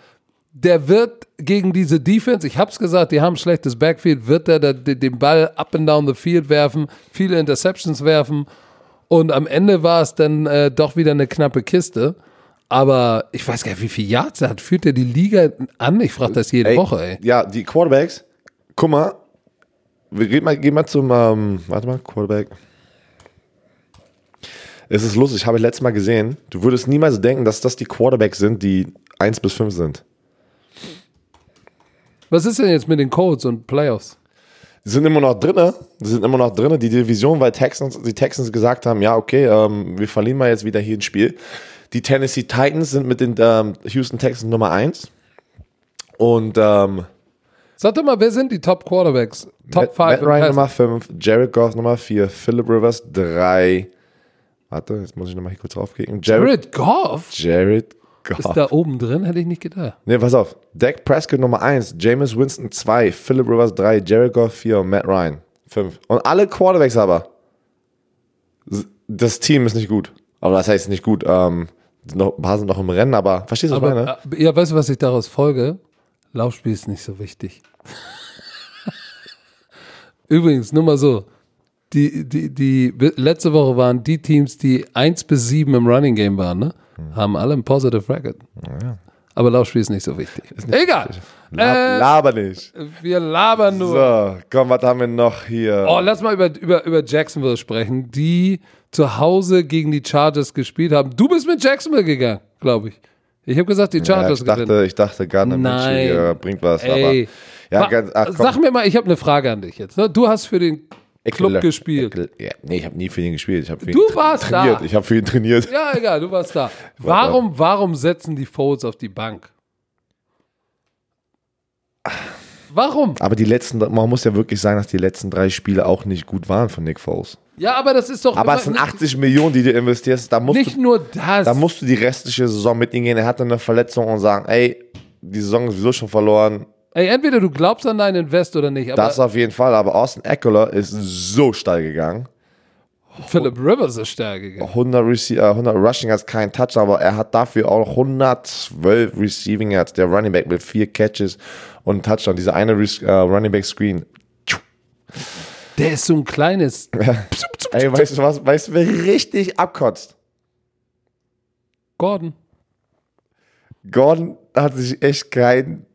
Der wird gegen diese Defense, ich habe es gesagt, die haben ein schlechtes Backfield, wird er da- den Ball up and down the field werfen, viele Interceptions werfen. Und am Ende war es dann äh, doch wieder eine knappe Kiste. Aber ich weiß gar nicht, wie viel Yards er hat. Führt er die Liga an? Ich frage das jede
Ey,
Woche, ey.
Ja, die Quarterbacks, guck mal, wir gehen mal, gehen mal zum, ähm, warte mal, Quarterback. Es ist lustig, habe ich letztes Mal gesehen. Du würdest niemals denken, dass das die Quarterbacks sind, die 1 bis 5 sind.
Was ist denn jetzt mit den Codes und Playoffs?
Die sind immer noch drinne. Die sind immer noch drinne. Die Division, weil Texans, die Texans gesagt haben, ja, okay, ähm, wir verlieren mal jetzt wieder hier ein Spiel. Die Tennessee Titans sind mit den ähm, Houston Texans Nummer 1. Und ähm,
Sag doch mal, wer sind die Top Quarterbacks? Top
Matt,
5
Matt Ryan Nummer 5, Jared Goff Nummer 4, Philip Rivers 3. Warte, jetzt muss ich nochmal hier kurz draufklicken. Jared,
Jared Goff
Jared
ist
Goff.
da oben drin, hätte ich nicht gedacht.
Ne, pass auf. Dak Prescott Nummer 1, Jameis Winston 2, Philip Rivers 3, Jared Goff 4 und Matt Ryan 5. Und alle Quarterbacks aber. Das Team ist nicht gut. Aber das heißt nicht gut. Ähm, noch, ein paar sind noch im Rennen, aber verstehst du, was ich meine?
Äh, ja, weißt du, was ich daraus folge? Laufspiel ist nicht so wichtig. Übrigens, nur mal so. Die, die, die, letzte Woche waren die Teams, die 1 bis 7 im Running Game waren, ne? Haben alle ein Positive Record. Aber Laufspiel ist nicht so wichtig. Egal.
Lab,
Äh,
laber nicht.
wir labern nur.
So, komm, was haben wir noch hier?
Oh, lass mal über, über, über Jacksonville sprechen, die zu Hause gegen die Chargers gespielt haben. Du bist mit Jacksonville gegangen, glaube ich. Ich habe gesagt, die
ja,
Chargers
ich
gewinnen.
dachte, ich dachte Gardner Minshew
Nein.
hier bringt was.
Ey.
aber, ja, ganz, ach.
Sag mir mal, ich habe eine Frage an dich jetzt. ne? Du hast für den Club
Eckler.
gespielt.
Eckler. Ja, nee, ich habe nie für ihn gespielt. Ich habe für ihn
Du
tra-
warst
trainiert.
da.
Ich habe für ihn trainiert.
Ja, egal, du warst da. Warum, warum setzen die Folds auf die Bank? Warum?
Aber die letzten, man muss ja wirklich sagen, dass die letzten drei Spiele auch nicht gut waren von Nick Foles.
Ja, aber das ist doch
Aber es sind
nicht,
80 Millionen, die du investierst. Da musst,
nicht
du,
nur das.
da musst du die restliche Saison mit ihm gehen. Er hatte eine Verletzung und sagen, ey, die Saison ist sowieso schon verloren.
Ey, entweder du glaubst an deinen Invest oder nicht.
Das auf jeden Fall. Aber Austin Eckler ist so steil gegangen.
Philip Rivers ist stärker gegangen.
100, Rece äh, 100 Rushing Yards, kein Touch, aber er hat dafür auch 112 Receiving Yards. Der Running Back mit vier Catches und Touchdown. Dieser eine Re äh, Running Back Screen.
Der ist so ein kleines.
Ey, weißt du was? Weißt du, wer richtig abkotzt?
Gordon.
Gordon hat sich echt kein,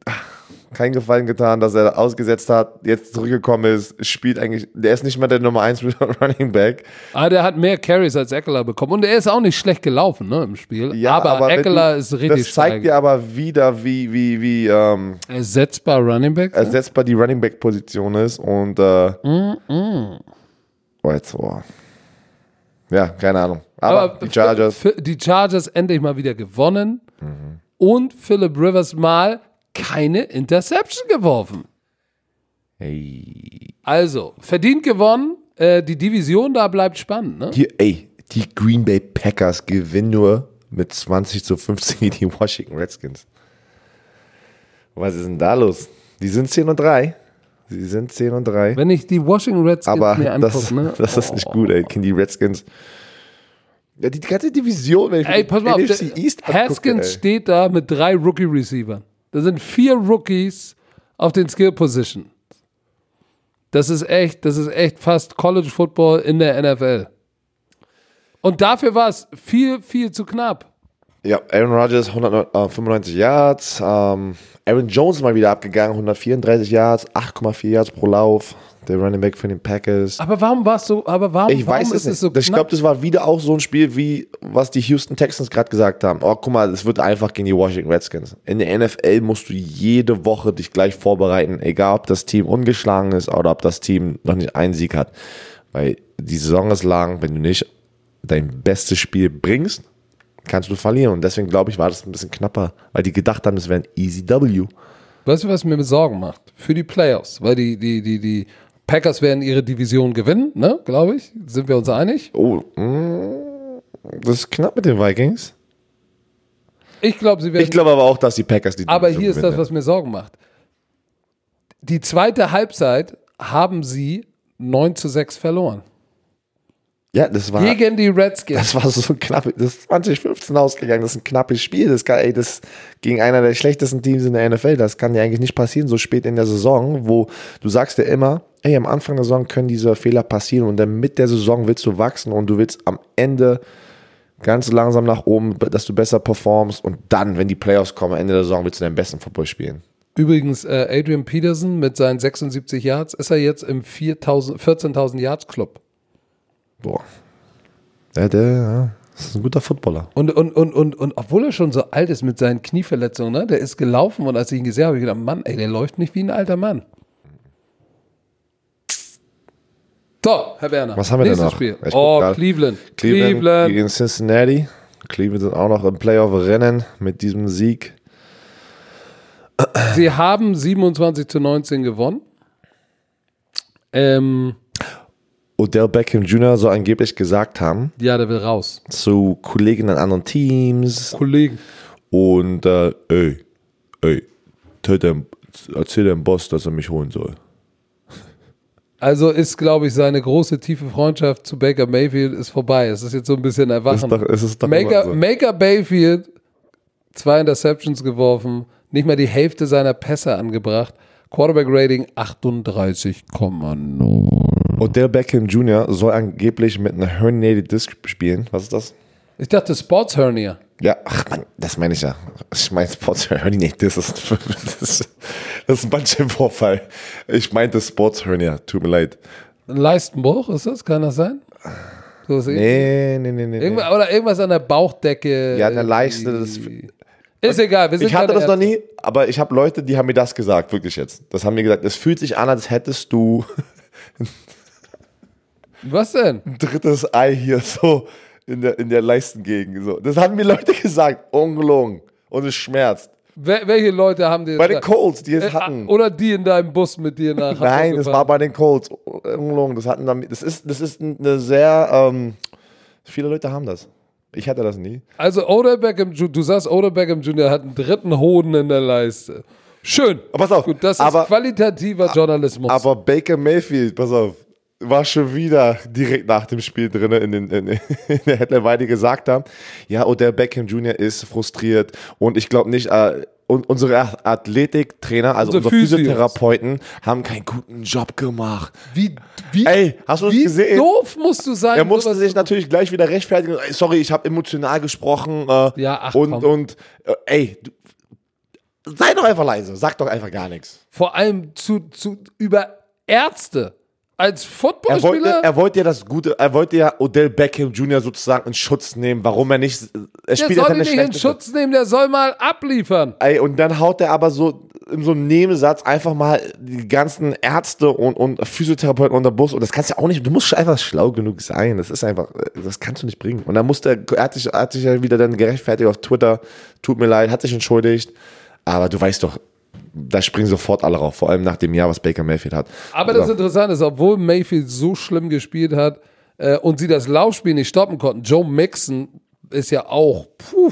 kein Gefallen getan, dass er ausgesetzt hat, jetzt zurückgekommen ist, spielt eigentlich, der ist nicht mehr der Nummer 1 Running Back.
Ah, der hat mehr Carries als Eckler bekommen. Und er ist auch nicht schlecht gelaufen ne, im Spiel.
Ja,
aber,
wenn
Eckler ist richtig
Das zeigt dir aber wieder, wie, wie, wie ähm,
Ersetzbar Running Back.
ersetzbar die Running Back Position ist und äh,
Mm,
oh, jetzt, oh. ja, keine Ahnung. Aber, die Chargers,
Die Chargers endlich mal wieder gewonnen.
Mhm.
Und Philip Rivers mal keine Interception geworfen.
hey.
Also, verdient gewonnen. Äh, die Division da bleibt spannend. Ne?
Die, ey, die Green Bay Packers gewinnen nur mit 20 zu 15 gegen die Washington Redskins. Was ist denn da los? Die sind 10 und 3. Sie sind 10 und 3.
Wenn ich die Washington Redskins
Aber
mir
das,
angucke, ne?
das ist nicht gut, ey. Gegen die Redskins. Ja, die ganze Division, wenn ich
Ey, pass mal auf,
East angucke,
Haskins
ey.
steht da mit drei Rookie-Receivern. Da sind vier Rookies auf den Skill-Position. Das ist echt, das ist echt fast College Football in der NFL. Und dafür war es viel, viel zu knapp.
Ja, Aaron Rodgers 195 Yards. Ähm, Aaron Jones mal wieder abgegangen, 134 Yards, 8,4 Yards pro Lauf. Der Running Back von den Packers.
Aber warum war es so, aber warum,
Ich
warum
weiß
ist
es nicht.
es so
ich glaube,
knapp?
das war wieder auch so ein Spiel, wie was die Houston Texans gerade gesagt haben. Oh, guck mal, es wird einfach gegen die Washington Redskins. In der NFL musst du jede Woche dich gleich vorbereiten, egal ob das Team ungeschlagen ist oder ob das Team noch nicht einen Sieg hat. Weil die Saison ist lang, wenn du nicht dein bestes Spiel bringst, kannst du verlieren. Und deswegen glaube ich, war das ein bisschen knapper, weil die gedacht haben, es wäre ein Easy W.
Weißt du, was mir Sorgen macht? Für die Playoffs. Weil die, die, die, die Packers werden ihre Division gewinnen, ne? Glaube ich. Sind wir uns einig?
Oh, mm, das ist knapp mit den Vikings.
Ich glaube, sie werden.
Ich glaube aber auch, dass die Packers die
Aber
Division
hier ist das,
gewinnen.
was mir Sorgen macht. Die zweite Halbzeit haben sie 9 zu 6 verloren.
Ja, das war.
Gegen die Redskins.
Das war so knapp. Das ist 2015 ausgegangen. Das ist ein knappes Spiel. Das, kann, ey, das gegen einer der schlechtesten Teams in der NFL. Das kann ja eigentlich nicht passieren, so spät in der Saison, wo du sagst ja immer, ey, am Anfang der Saison können diese Fehler passieren und dann mit der Saison willst du wachsen und du willst am Ende ganz langsam nach oben, dass du besser performst und dann, wenn die Playoffs kommen, Ende der Saison willst du deinen besten Football spielen.
Übrigens, äh, Adrian Peterson mit seinen 76 Yards ist er jetzt im 4.000 14.000 Yards Club.
Boah. Der, ja, das ist ein guter Footballer.
Und, und, und, und, und obwohl er schon so alt ist mit seinen Knieverletzungen, ne, der ist gelaufen und als ich ihn gesehen habe, habe ich gedacht, Mann, ey, der läuft nicht wie ein alter Mann. So, Herr Werner.
Was haben wir denn noch?
Spiel. Oh. Cleveland.
Cleveland,
Cleveland.
gegen Cincinnati. Cleveland sind auch noch im Playoff-Rennen mit diesem Sieg.
Sie haben 27 zu 19 gewonnen. Ähm,
Odell Beckham Jr. soll angeblich gesagt haben
ja, der will raus.
zu Kollegen an anderen Teams
Kollegen.
und äh, ey, ey, erzähl dem Boss, dass er mich holen soll.
Also ist, glaube ich, seine große, tiefe Freundschaft zu Baker Mayfield ist vorbei. Es ist jetzt so ein bisschen erwachen.
Ist doch- ist es doch
Maker,
so.
Maker Mayfield, zwei Interceptions geworfen, nicht mal die Hälfte seiner Pässe angebracht. Quarterback Rating 38,0.
Odell Beckham Jr. soll angeblich mit einer Herniated Disc spielen. Was ist das?
Ich dachte Sports Hernia.
Ja, ach man, das meine ich ja. Ich meine Sports Herniated Disc. Das ist, das das ist ein Bandscheibenvorfall. Ich meinte Sports Hernia. Tut mir leid.
Ein Leistenbruch, ist das? Kann das sein? So ist
Nee, nee, nee, nee. nee.
Irgendwas, oder irgendwas an der Bauchdecke.
Ja, an der Leiste,
irgendwie. Ist egal. Wir sind
Ich hatte das noch
Ärzte.
nie, aber ich habe Leute, die haben mir das gesagt, wirklich jetzt. Das haben mir gesagt, es fühlt sich an, als hättest du
Was denn?
ein drittes Ei hier so in der, in der Leistengegend. So. Das haben mir Leute gesagt, ungelogen. Und es schmerzt.
Wer, welche Leute haben dir
Bei den? Colts, die es
Äh,
hatten.
Oder die in deinem Bus mit dir nach
Nein, das war bei den Colts. Ungelogen. Das hatten dann, das ist, das ist eine sehr, ähm, viele Leute haben das. Ich hatte das nie.
Also Odell Beckham, du sagst, Odell Beckham Jr. hat einen dritten Hoden in der Leiste. Schön.
Aber pass auf,
Gut, das ist
aber-
qualitativer Journalismus.
Aber Baker Mayfield, pass auf, war schon wieder direkt nach dem Spiel drin in, den, in, in der Headline, weil die gesagt haben, ja, Odell Beckham Jr. ist frustriert und ich glaube nicht, äh, und unsere Athletiktrainer, also
Unsere
unsere. Physiotherapeuten, haben keinen guten Job gemacht.
Wie, wie,
Ey, hast du
wie
gesehen?
doof musst du sein?
Er musste sich natürlich gleich wieder rechtfertigen. Sorry, ich habe emotional gesprochen. Äh,
Ja, ach,
und
komm.
und äh, ey, du, sei doch einfach leise, sag doch einfach gar nichts.
Vor allem zu, zu, über Ärzte. Als
Er
Footballspieler.
wollte, er wollte ja das Gute, er wollte ja Odell Beckham Jr. sozusagen in Schutz nehmen, warum er nicht, er
der
spielt
soll
seine
ihn nicht in Schutz nehmen, der soll mal abliefern.
Ey, und dann haut er aber so in so einem Nebensatz einfach mal die ganzen Ärzte und, und Physiotherapeuten unter Bus und das kannst du auch nicht, du musst einfach schlau genug sein, das ist einfach, das kannst du nicht bringen. Und dann musste er, er hat sich, er hat sich ja wieder dann gerechtfertigt auf Twitter, tut mir leid, hat sich entschuldigt, aber du weißt doch, da springen sofort alle rauf, vor allem nach dem Jahr, was Baker Mayfield hat.
Aber
So.
das Interessante ist, obwohl Mayfield so schlimm gespielt hat äh, und sie das Laufspiel nicht stoppen konnten, Joe Mixon ist ja auch, puh,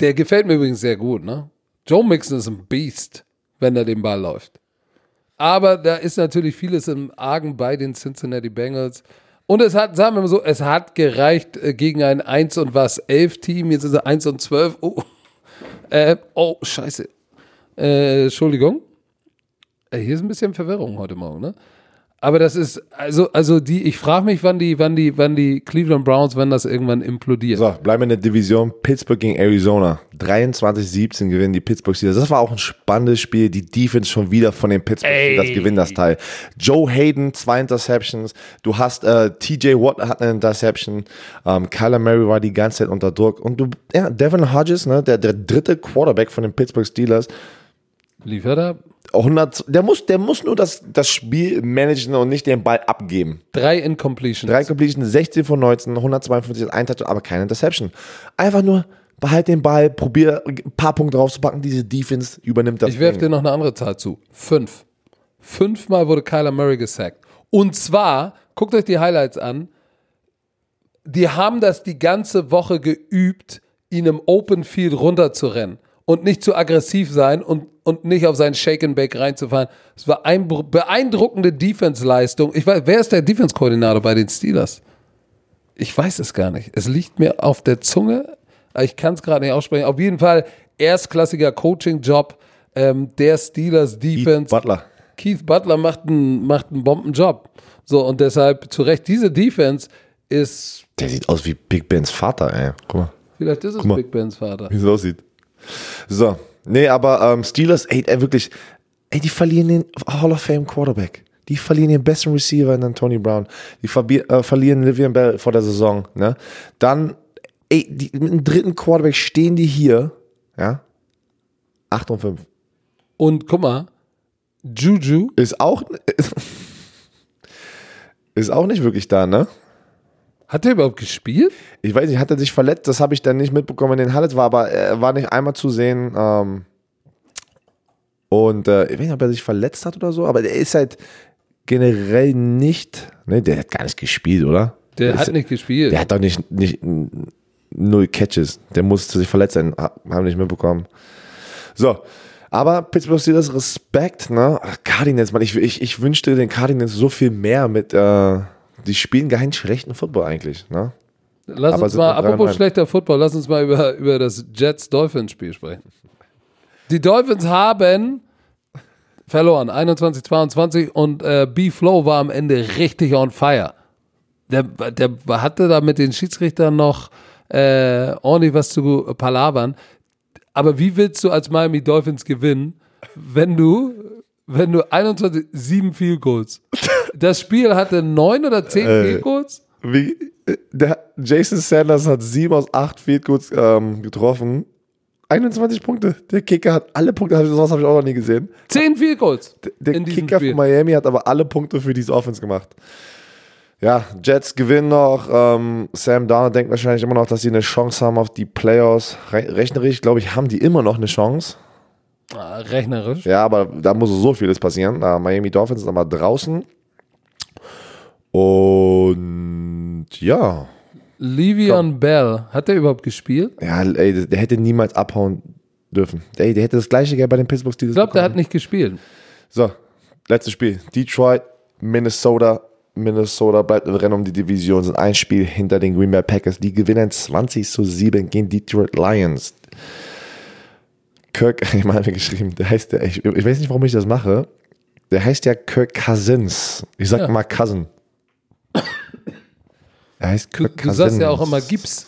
der gefällt mir übrigens sehr gut, ne? Joe Mixon ist ein Beast, wenn er den Ball läuft. Aber da ist natürlich vieles im Argen bei den Cincinnati Bengals. Und es hat, sagen wir mal so, es hat gereicht äh, gegen ein 1 und was, 11 Team, jetzt ist er 1 und 12. Oh, äh, oh scheiße. Äh, Entschuldigung. Äh, Hier ist ein bisschen Verwirrung heute Morgen, ne? Aber das ist, also, also die, ich frage mich, wann die, wann die, wann die Cleveland Browns, wenn das irgendwann implodiert.
So, bleiben wir in der Division. Pittsburgh gegen Arizona. 23-17 gewinnen die Pittsburgh Steelers. Das war auch ein spannendes Spiel. Die Defense schon wieder von den Pittsburgh. Steelers gewinnen das Teil. Joe Hayden, zwei Interceptions. Du hast äh, TJ Watt hat eine Interception. Ähm, Kyler Murray war die ganze Zeit unter Druck. Und du, ja, Devin Hodges, ne, der, der dritte Quarterback von den Pittsburgh Steelers,
Liefert er?
100, der muss, der muss nur das, das Spiel managen und nicht den Ball abgeben.
Drei Incompletions.
Drei Completion, 16 von 19, 152, ein Touchdown, aber keine Interception. Einfach nur behalt den Ball, probier ein paar Punkte draufzupacken, diese Defense übernimmt das.
Ich werfe dir noch eine andere Zahl zu. Fünf. Fünfmal wurde Kyler Murray gesackt. Und zwar, guckt euch die Highlights an, die haben das die ganze Woche geübt, ihn im Open Field runterzurennen und nicht zu aggressiv sein und, und nicht auf seinen Shake and Bake reinzufallen. Es war eine beeindruckende Defense-Leistung. Ich weiß, wer ist der Defense-Koordinator bei den Steelers? Ich weiß es gar nicht. Es liegt mir auf der Zunge, ich kann es gerade nicht aussprechen. Auf jeden Fall erstklassiger Coaching-Job ähm, der Steelers Defense.
Butler.
Keith Butler macht einen, macht einen Bombenjob. So, und deshalb zu Recht, diese Defense ist,
Der sieht aus wie Big Bens Vater, ey. Guck mal,
vielleicht ist es. Big Bens Vater.
wie es aussieht. So, nee, aber ähm, Steelers, ey, ey, wirklich, ey, die verlieren den Hall of Fame Quarterback. Die verlieren den besten Receiver in Tony Brown. Die äh, verlieren Livian Bell vor der Saison, ne? Dann, ey, die, mit dem dritten Quarterback stehen die hier, ja? 8 und 5.
Und guck mal, Juju,
Ist auch, ist auch nicht wirklich da, ne?
Hat der überhaupt gespielt?
Ich weiß nicht, hat er sich verletzt? Das habe ich dann nicht mitbekommen, in den Highlights war, aber er war nicht einmal zu sehen. Ähm, und äh, ich weiß nicht, ob er sich verletzt hat oder so, aber der ist halt generell nicht, ne, der hat gar nicht gespielt, oder?
Der
ist,
hat nicht gespielt.
Der hat doch nicht, nicht null Catches. Der musste sich verletzt sein, ha- haben wir nicht mitbekommen. So, aber Pittsburgh Steelers Respekt, ne? Ach, Cardinals, man, ich, ich, ich wünschte den Cardinals so viel mehr mit, äh, die spielen keinen schlechten Football eigentlich, ne?
Lass
aber
uns mal, apropos schlechter Football, lass uns mal über, über das Jets-Dolphins-Spiel sprechen. Die Dolphins haben verloren, 21-22 und äh, B-Flow war am Ende richtig on fire. Der, der hatte da mit den Schiedsrichtern noch äh, ordentlich was zu palavern. Aber wie willst du als Miami Dolphins gewinnen, wenn du, wenn du 21, 7 Field Goals? Das Spiel hatte 9 oder 10
Äh.
Field Goals?
Wie, äh, der Jason Sanders hat sieben aus acht Field Goals ähm, getroffen. 21 Punkte. Der Kicker hat alle Punkte, sowas habe ich auch noch nie gesehen.
10 Field Goals
Der
diesem
Kicker
Spiel.
von Miami hat aber alle Punkte für diese Offense gemacht. Ja, Jets gewinnen noch. Ähm, Sam Darnold denkt wahrscheinlich immer noch, dass sie eine Chance haben auf die Playoffs. Re rechnerisch, glaube ich, haben die immer noch eine Chance.
Ah, rechnerisch.
Ja, aber da muss so vieles passieren. Äh, Miami Dolphins sind aber draußen. Und ja,
Livion Bell, hat der überhaupt gespielt?
Ja, ey, der- hätte niemals abhauen dürfen. Ey, der hätte das gleiche Geld bei den Pittsburgh Steelers
Ich glaube, der hat nicht gespielt.
So, letztes Spiel. Detroit, Minnesota. Minnesota bleibt im Rennen um die Division, sind ein Spiel hinter den Green Bay Packers. Die gewinnen 20 zu 7 gegen Detroit Lions. Kirk, ich habe mir geschrieben, der heißt, der, ich, ich weiß nicht, warum ich das mache. Der heißt ja Kirk Cousins. Ich sag
Ja.
mal Cousin. Er heißt
Du,
Kirk
du
Cousins.
sagst ja auch immer, gibt's.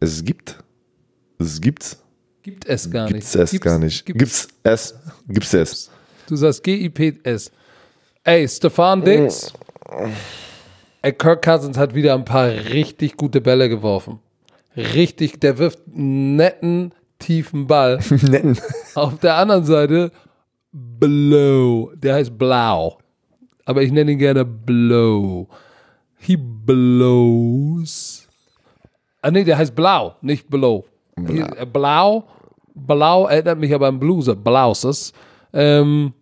Es gibt. Es gibt.
Gibt es gar
Gibt's
nicht.
es gar nicht.
Gibt's.
Gibt's es. Gibt's es.
Du sagst G-I-P-S. Ey, Stefan Dix. Ey, Kirk Cousins hat wieder ein paar richtig gute Bälle geworfen. Richtig, der wirft einen netten, tiefen Ball.
Netten.
Auf der anderen Seite Blow. Der heißt Blau. Aber ich nenne ihn gerne Blow. He blows. Ah nee, der heißt Blau, nicht Blow. Blau. Äh, Blau, Blau erinnert mich aber an Blues, Blauses. Ähm,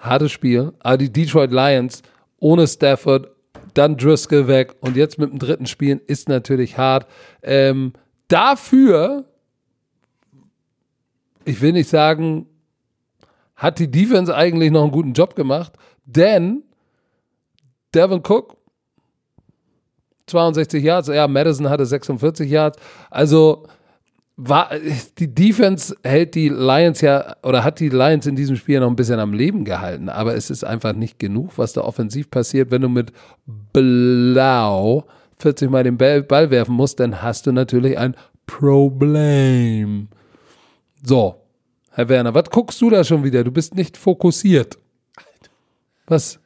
hartes Spiel. Aber die Detroit Lions ohne Stafford, dann Driscoll weg und jetzt mit dem dritten Spielen ist natürlich hart. Ähm, dafür, ich will nicht sagen, hat die Defense eigentlich noch einen guten Job gemacht, denn Devin Cook 62 Yards, ja, Madison hatte 46 Yards. Also war die Defense hält die Lions ja oder hat die Lions in diesem Spiel noch ein bisschen am Leben gehalten, aber es ist einfach nicht genug, was da offensiv passiert, wenn du mit Blau 40 Mal den Ball, Ball werfen musst, dann hast du natürlich ein Problem. So, Herr Werner, was guckst du da schon wieder? Du bist nicht fokussiert. Was?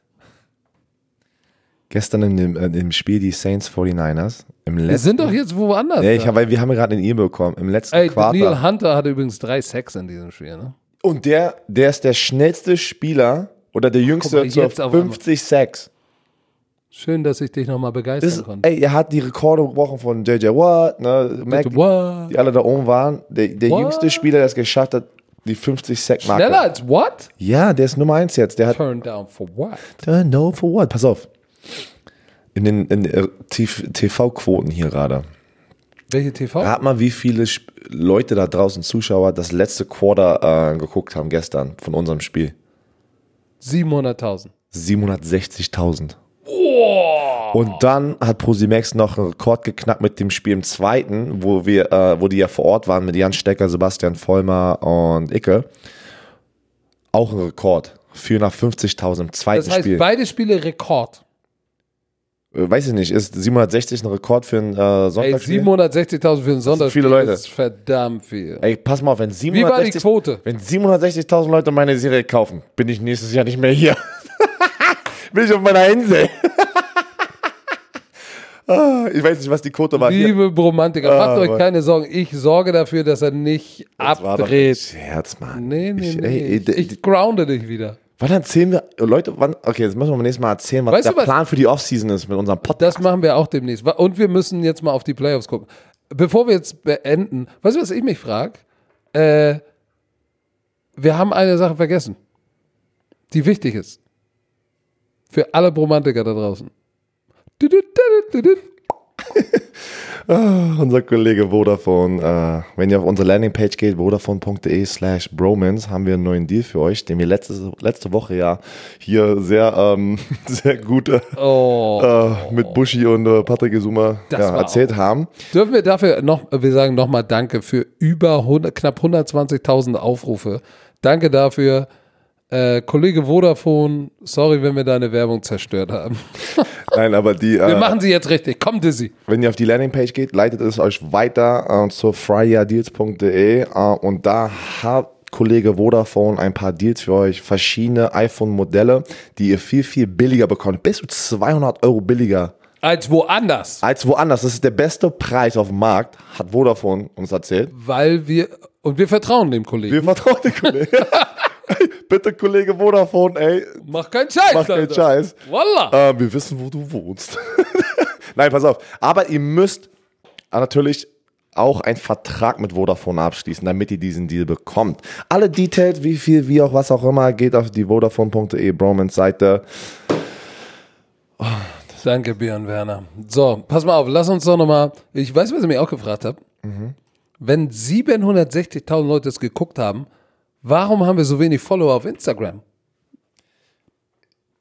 Gestern in dem, in dem Spiel die Saints 49ers. Im
Wir
letzten.
sind doch jetzt woanders.
Ja, ich hab, weil wir haben ja gerade eine E-Mail bekommen. Im letzten
Ey,
Quartal.
Neil Hunter hatte übrigens drei Sacks in diesem Spiel. Ne?
Und der, der ist der schnellste Spieler oder der jüngste
mal,
zu
jetzt auf
50 Sacks.
Schön, dass ich dich nochmal begeistern
Das,
konnte.
ey, er hat die Rekorde gebrochen von JJ Watt, ne, Mac,
What?
die alle da oben waren. Der, der jüngste Spieler, der es geschafft hat, die 50 Sack Marke.
Schneller als what?
Ja, der ist Nummer eins jetzt. Der hat
Turn down for what?
Uh, no, for what? Pass auf. In den den TV-Quoten hier gerade.
Welche TV?
Rat mal, wie viele Sp Leute da draußen, Zuschauer, das letzte Quarter äh, geguckt haben gestern von unserem Spiel.
700.000.
760.000. Und dann hat Prosimax noch einen Rekord geknackt mit dem Spiel im zweiten, wo wir, äh, wo die ja vor Ort waren mit Jan Stecker, Sebastian Vollmer und Icke. Auch ein Rekord. 450.000 im zweiten
Das heißt,
Spiel.
beide Spiele Rekord.
Äh, Weiß ich nicht, ist 760 ein Rekord für ein äh,
Ey,
Sonntagsspiel?
760.000 für ein Sonderspiel
viele Leute.
ist verdammt viel.
Ey, pass mal auf, wenn
Wie war die
760
Quote?
Wenn 760.000 Leute meine Serie kaufen, bin ich nächstes Jahr nicht mehr hier. bin ich auf meiner Insel. Ah, ich weiß nicht, was die Quote war.
Liebe Bromantiker, macht
Ah,
euch
Mann.
keine Sorgen. Ich sorge dafür, dass er nicht
Das war doch
abdreht.
Scherz, Mann.
Nee, nee,
ich,
nee.
ey, ey,
ich, ich grounde dich wieder.
Wann erzählen wir, Leute, wann, okay, jetzt müssen wir beim nächsten Mal erzählen, was
Weißt
der
du was?
Plan für die Offseason ist mit unserem Podcast.
Das machen wir auch demnächst. Und wir müssen jetzt mal auf die Playoffs gucken. Bevor wir jetzt beenden, weißt du, was ich mich frage? Äh, wir haben eine Sache vergessen, die wichtig ist. Für alle Bromantiker da draußen. Du.
Unser Kollege Vodafone, äh, wenn ihr auf unsere Landingpage geht, vodafone.de slash bromance, haben wir einen neuen Deal für euch, den wir letzte, letzte Woche ja hier sehr, ähm, sehr gut äh,
Oh.
äh, mit Buschi und äh, Patrick Isuma ja, erzählt haben.
Dürfen wir dafür noch, wir sagen nochmal Danke für über 100, knapp 120.000 Aufrufe. Danke dafür. Äh, Kollege Vodafone, sorry, wenn wir deine Werbung zerstört haben.
Nein, aber die,
Wir
äh,
machen sie jetzt richtig. Komm, Dizzy.
wenn ihr auf die Landingpage geht, leitet es euch weiter äh, zur fryerdeals.de äh, und da hat Kollege Vodafone ein paar Deals für euch, verschiedene iPhone-Modelle, die ihr viel, viel billiger bekommt. Bis zu 200 Euro billiger
Als woanders.
als woanders. Das ist der beste Preis auf dem Markt, hat Vodafone uns erzählt.
Weil wir, und wir vertrauen dem Kollegen.
Wir vertrauen den Kollegen. Bitte, Kollege Vodafone, ey,
Mach keinen Scheiß.
mach keinen
Alter.
Scheiß.
Wallah.
Äh, wir wissen, wo du wohnst. Nein, pass auf. Aber ihr müsst natürlich auch einen Vertrag mit Vodafone abschließen, damit ihr diesen Deal bekommt. Alle Details, wie viel, wie auch was auch immer, geht auf die vodafone.de Bromance Seite.
Danke, Björn Werner. So, pass mal auf, lass uns doch nochmal. Ich weiß, was ich mich auch gefragt habe. Wenn 760.000 Leute es geguckt haben, warum haben wir so wenig Follower auf Instagram?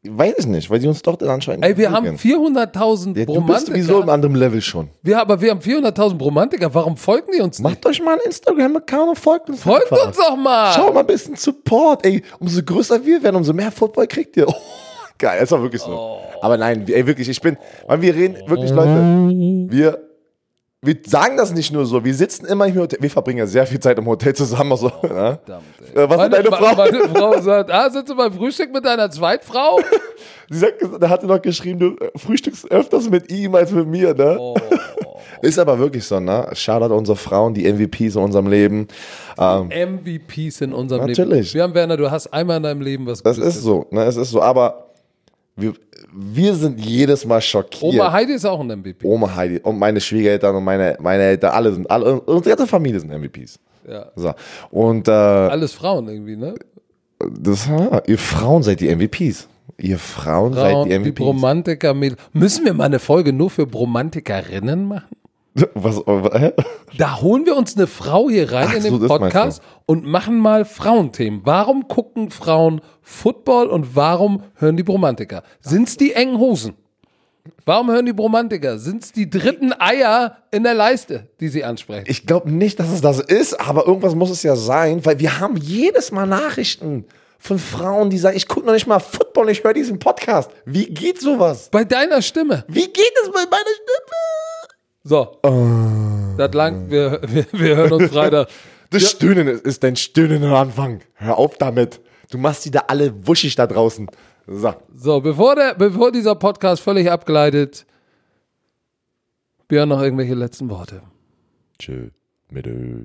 weiß ich nicht, weil die uns doch dann anscheinend.
Ey, wir haben 400.000
ja, Du bist sowieso im
Bromantiker.
anderen Level schon.
Wir, aber wir haben 400.000 Bromantiker. Warum folgen die uns nicht?
Macht euch mal einen Instagram-Account und folgt uns.
Folgt
einfach.
uns doch mal.
Schau mal ein bisschen Support. Ey, umso größer wir werden, umso mehr Football kriegt ihr. Oh, geil, ist doch wirklich so.
Oh.
Aber nein, ey, wirklich, ich bin, weil wir reden, wirklich, Leute, wir, wir sagen das nicht nur so, wir sitzen immer im Hotel, wir verbringen ja sehr viel Zeit im Hotel zusammen. Also, ja.
Verdammt, ey.
Äh, was ist deine Frau?
Meine Frau sagt, ah, sitzt du beim Frühstück mit deiner Zweitfrau?
Sie sagt, der hatte noch geschrieben, du äh, frühstückst öfters mit ihm als mit mir, ne?
Oh.
Ist aber wirklich so, ne? Shoutout unsere Frauen, die MVPs in unserem Leben. Ähm,
MVPs in unserem Leben.
Natürlich.
Wir haben, Werner, du hast einmal in deinem Leben was
das
Gutes
ist so, ne? Es ist so, aber wir, wir sind jedes Mal schockiert.
Oma Heidi ist auch ein MVP.
Oma Heidi und meine Schwiegereltern und meine, meine Eltern, alle sind, alle, unsere ganze Familie sind MVPs.
Ja.
So. Und äh,
Alles Frauen irgendwie, ne?
das, ja, ihr Frauen seid die MVPs. Ihr Frauen, seid
Frauen,
die
die
MVPs.
Bromantiker. Mädel- Müssen wir mal eine Folge nur für Bromantikerinnen machen?
Was, hä?
Da holen wir uns eine Frau hier rein
Ach
in
so,
den
meinst
Podcast und machen mal Frauenthemen. Warum gucken Frauen Football und warum hören die Bromantiker? Sind's die engen Hosen? Warum hören die Bromantiker? Sind's die dritten Eier in der Leiste, die sie ansprechen?
Ich glaube nicht, dass es das ist, aber irgendwas muss es ja sein, weil wir haben jedes Mal Nachrichten von Frauen, die sagen, ich gucke noch nicht mal Football, ich höre diesen Podcast. Wie geht sowas?
Bei deiner Stimme.
Wie geht es bei meiner Stimme?
So. Das lang, wir, wir, wir hören uns Freitag.
Das Stöhnen ist, ist dein Stöhnen am Anfang. Hör auf damit. Du machst die da alle wuschig da draußen. So.
So, bevor, der, bevor dieser Podcast völlig abgleitet, Björn noch irgendwelche letzten Worte.
Tschö. Mit Ö.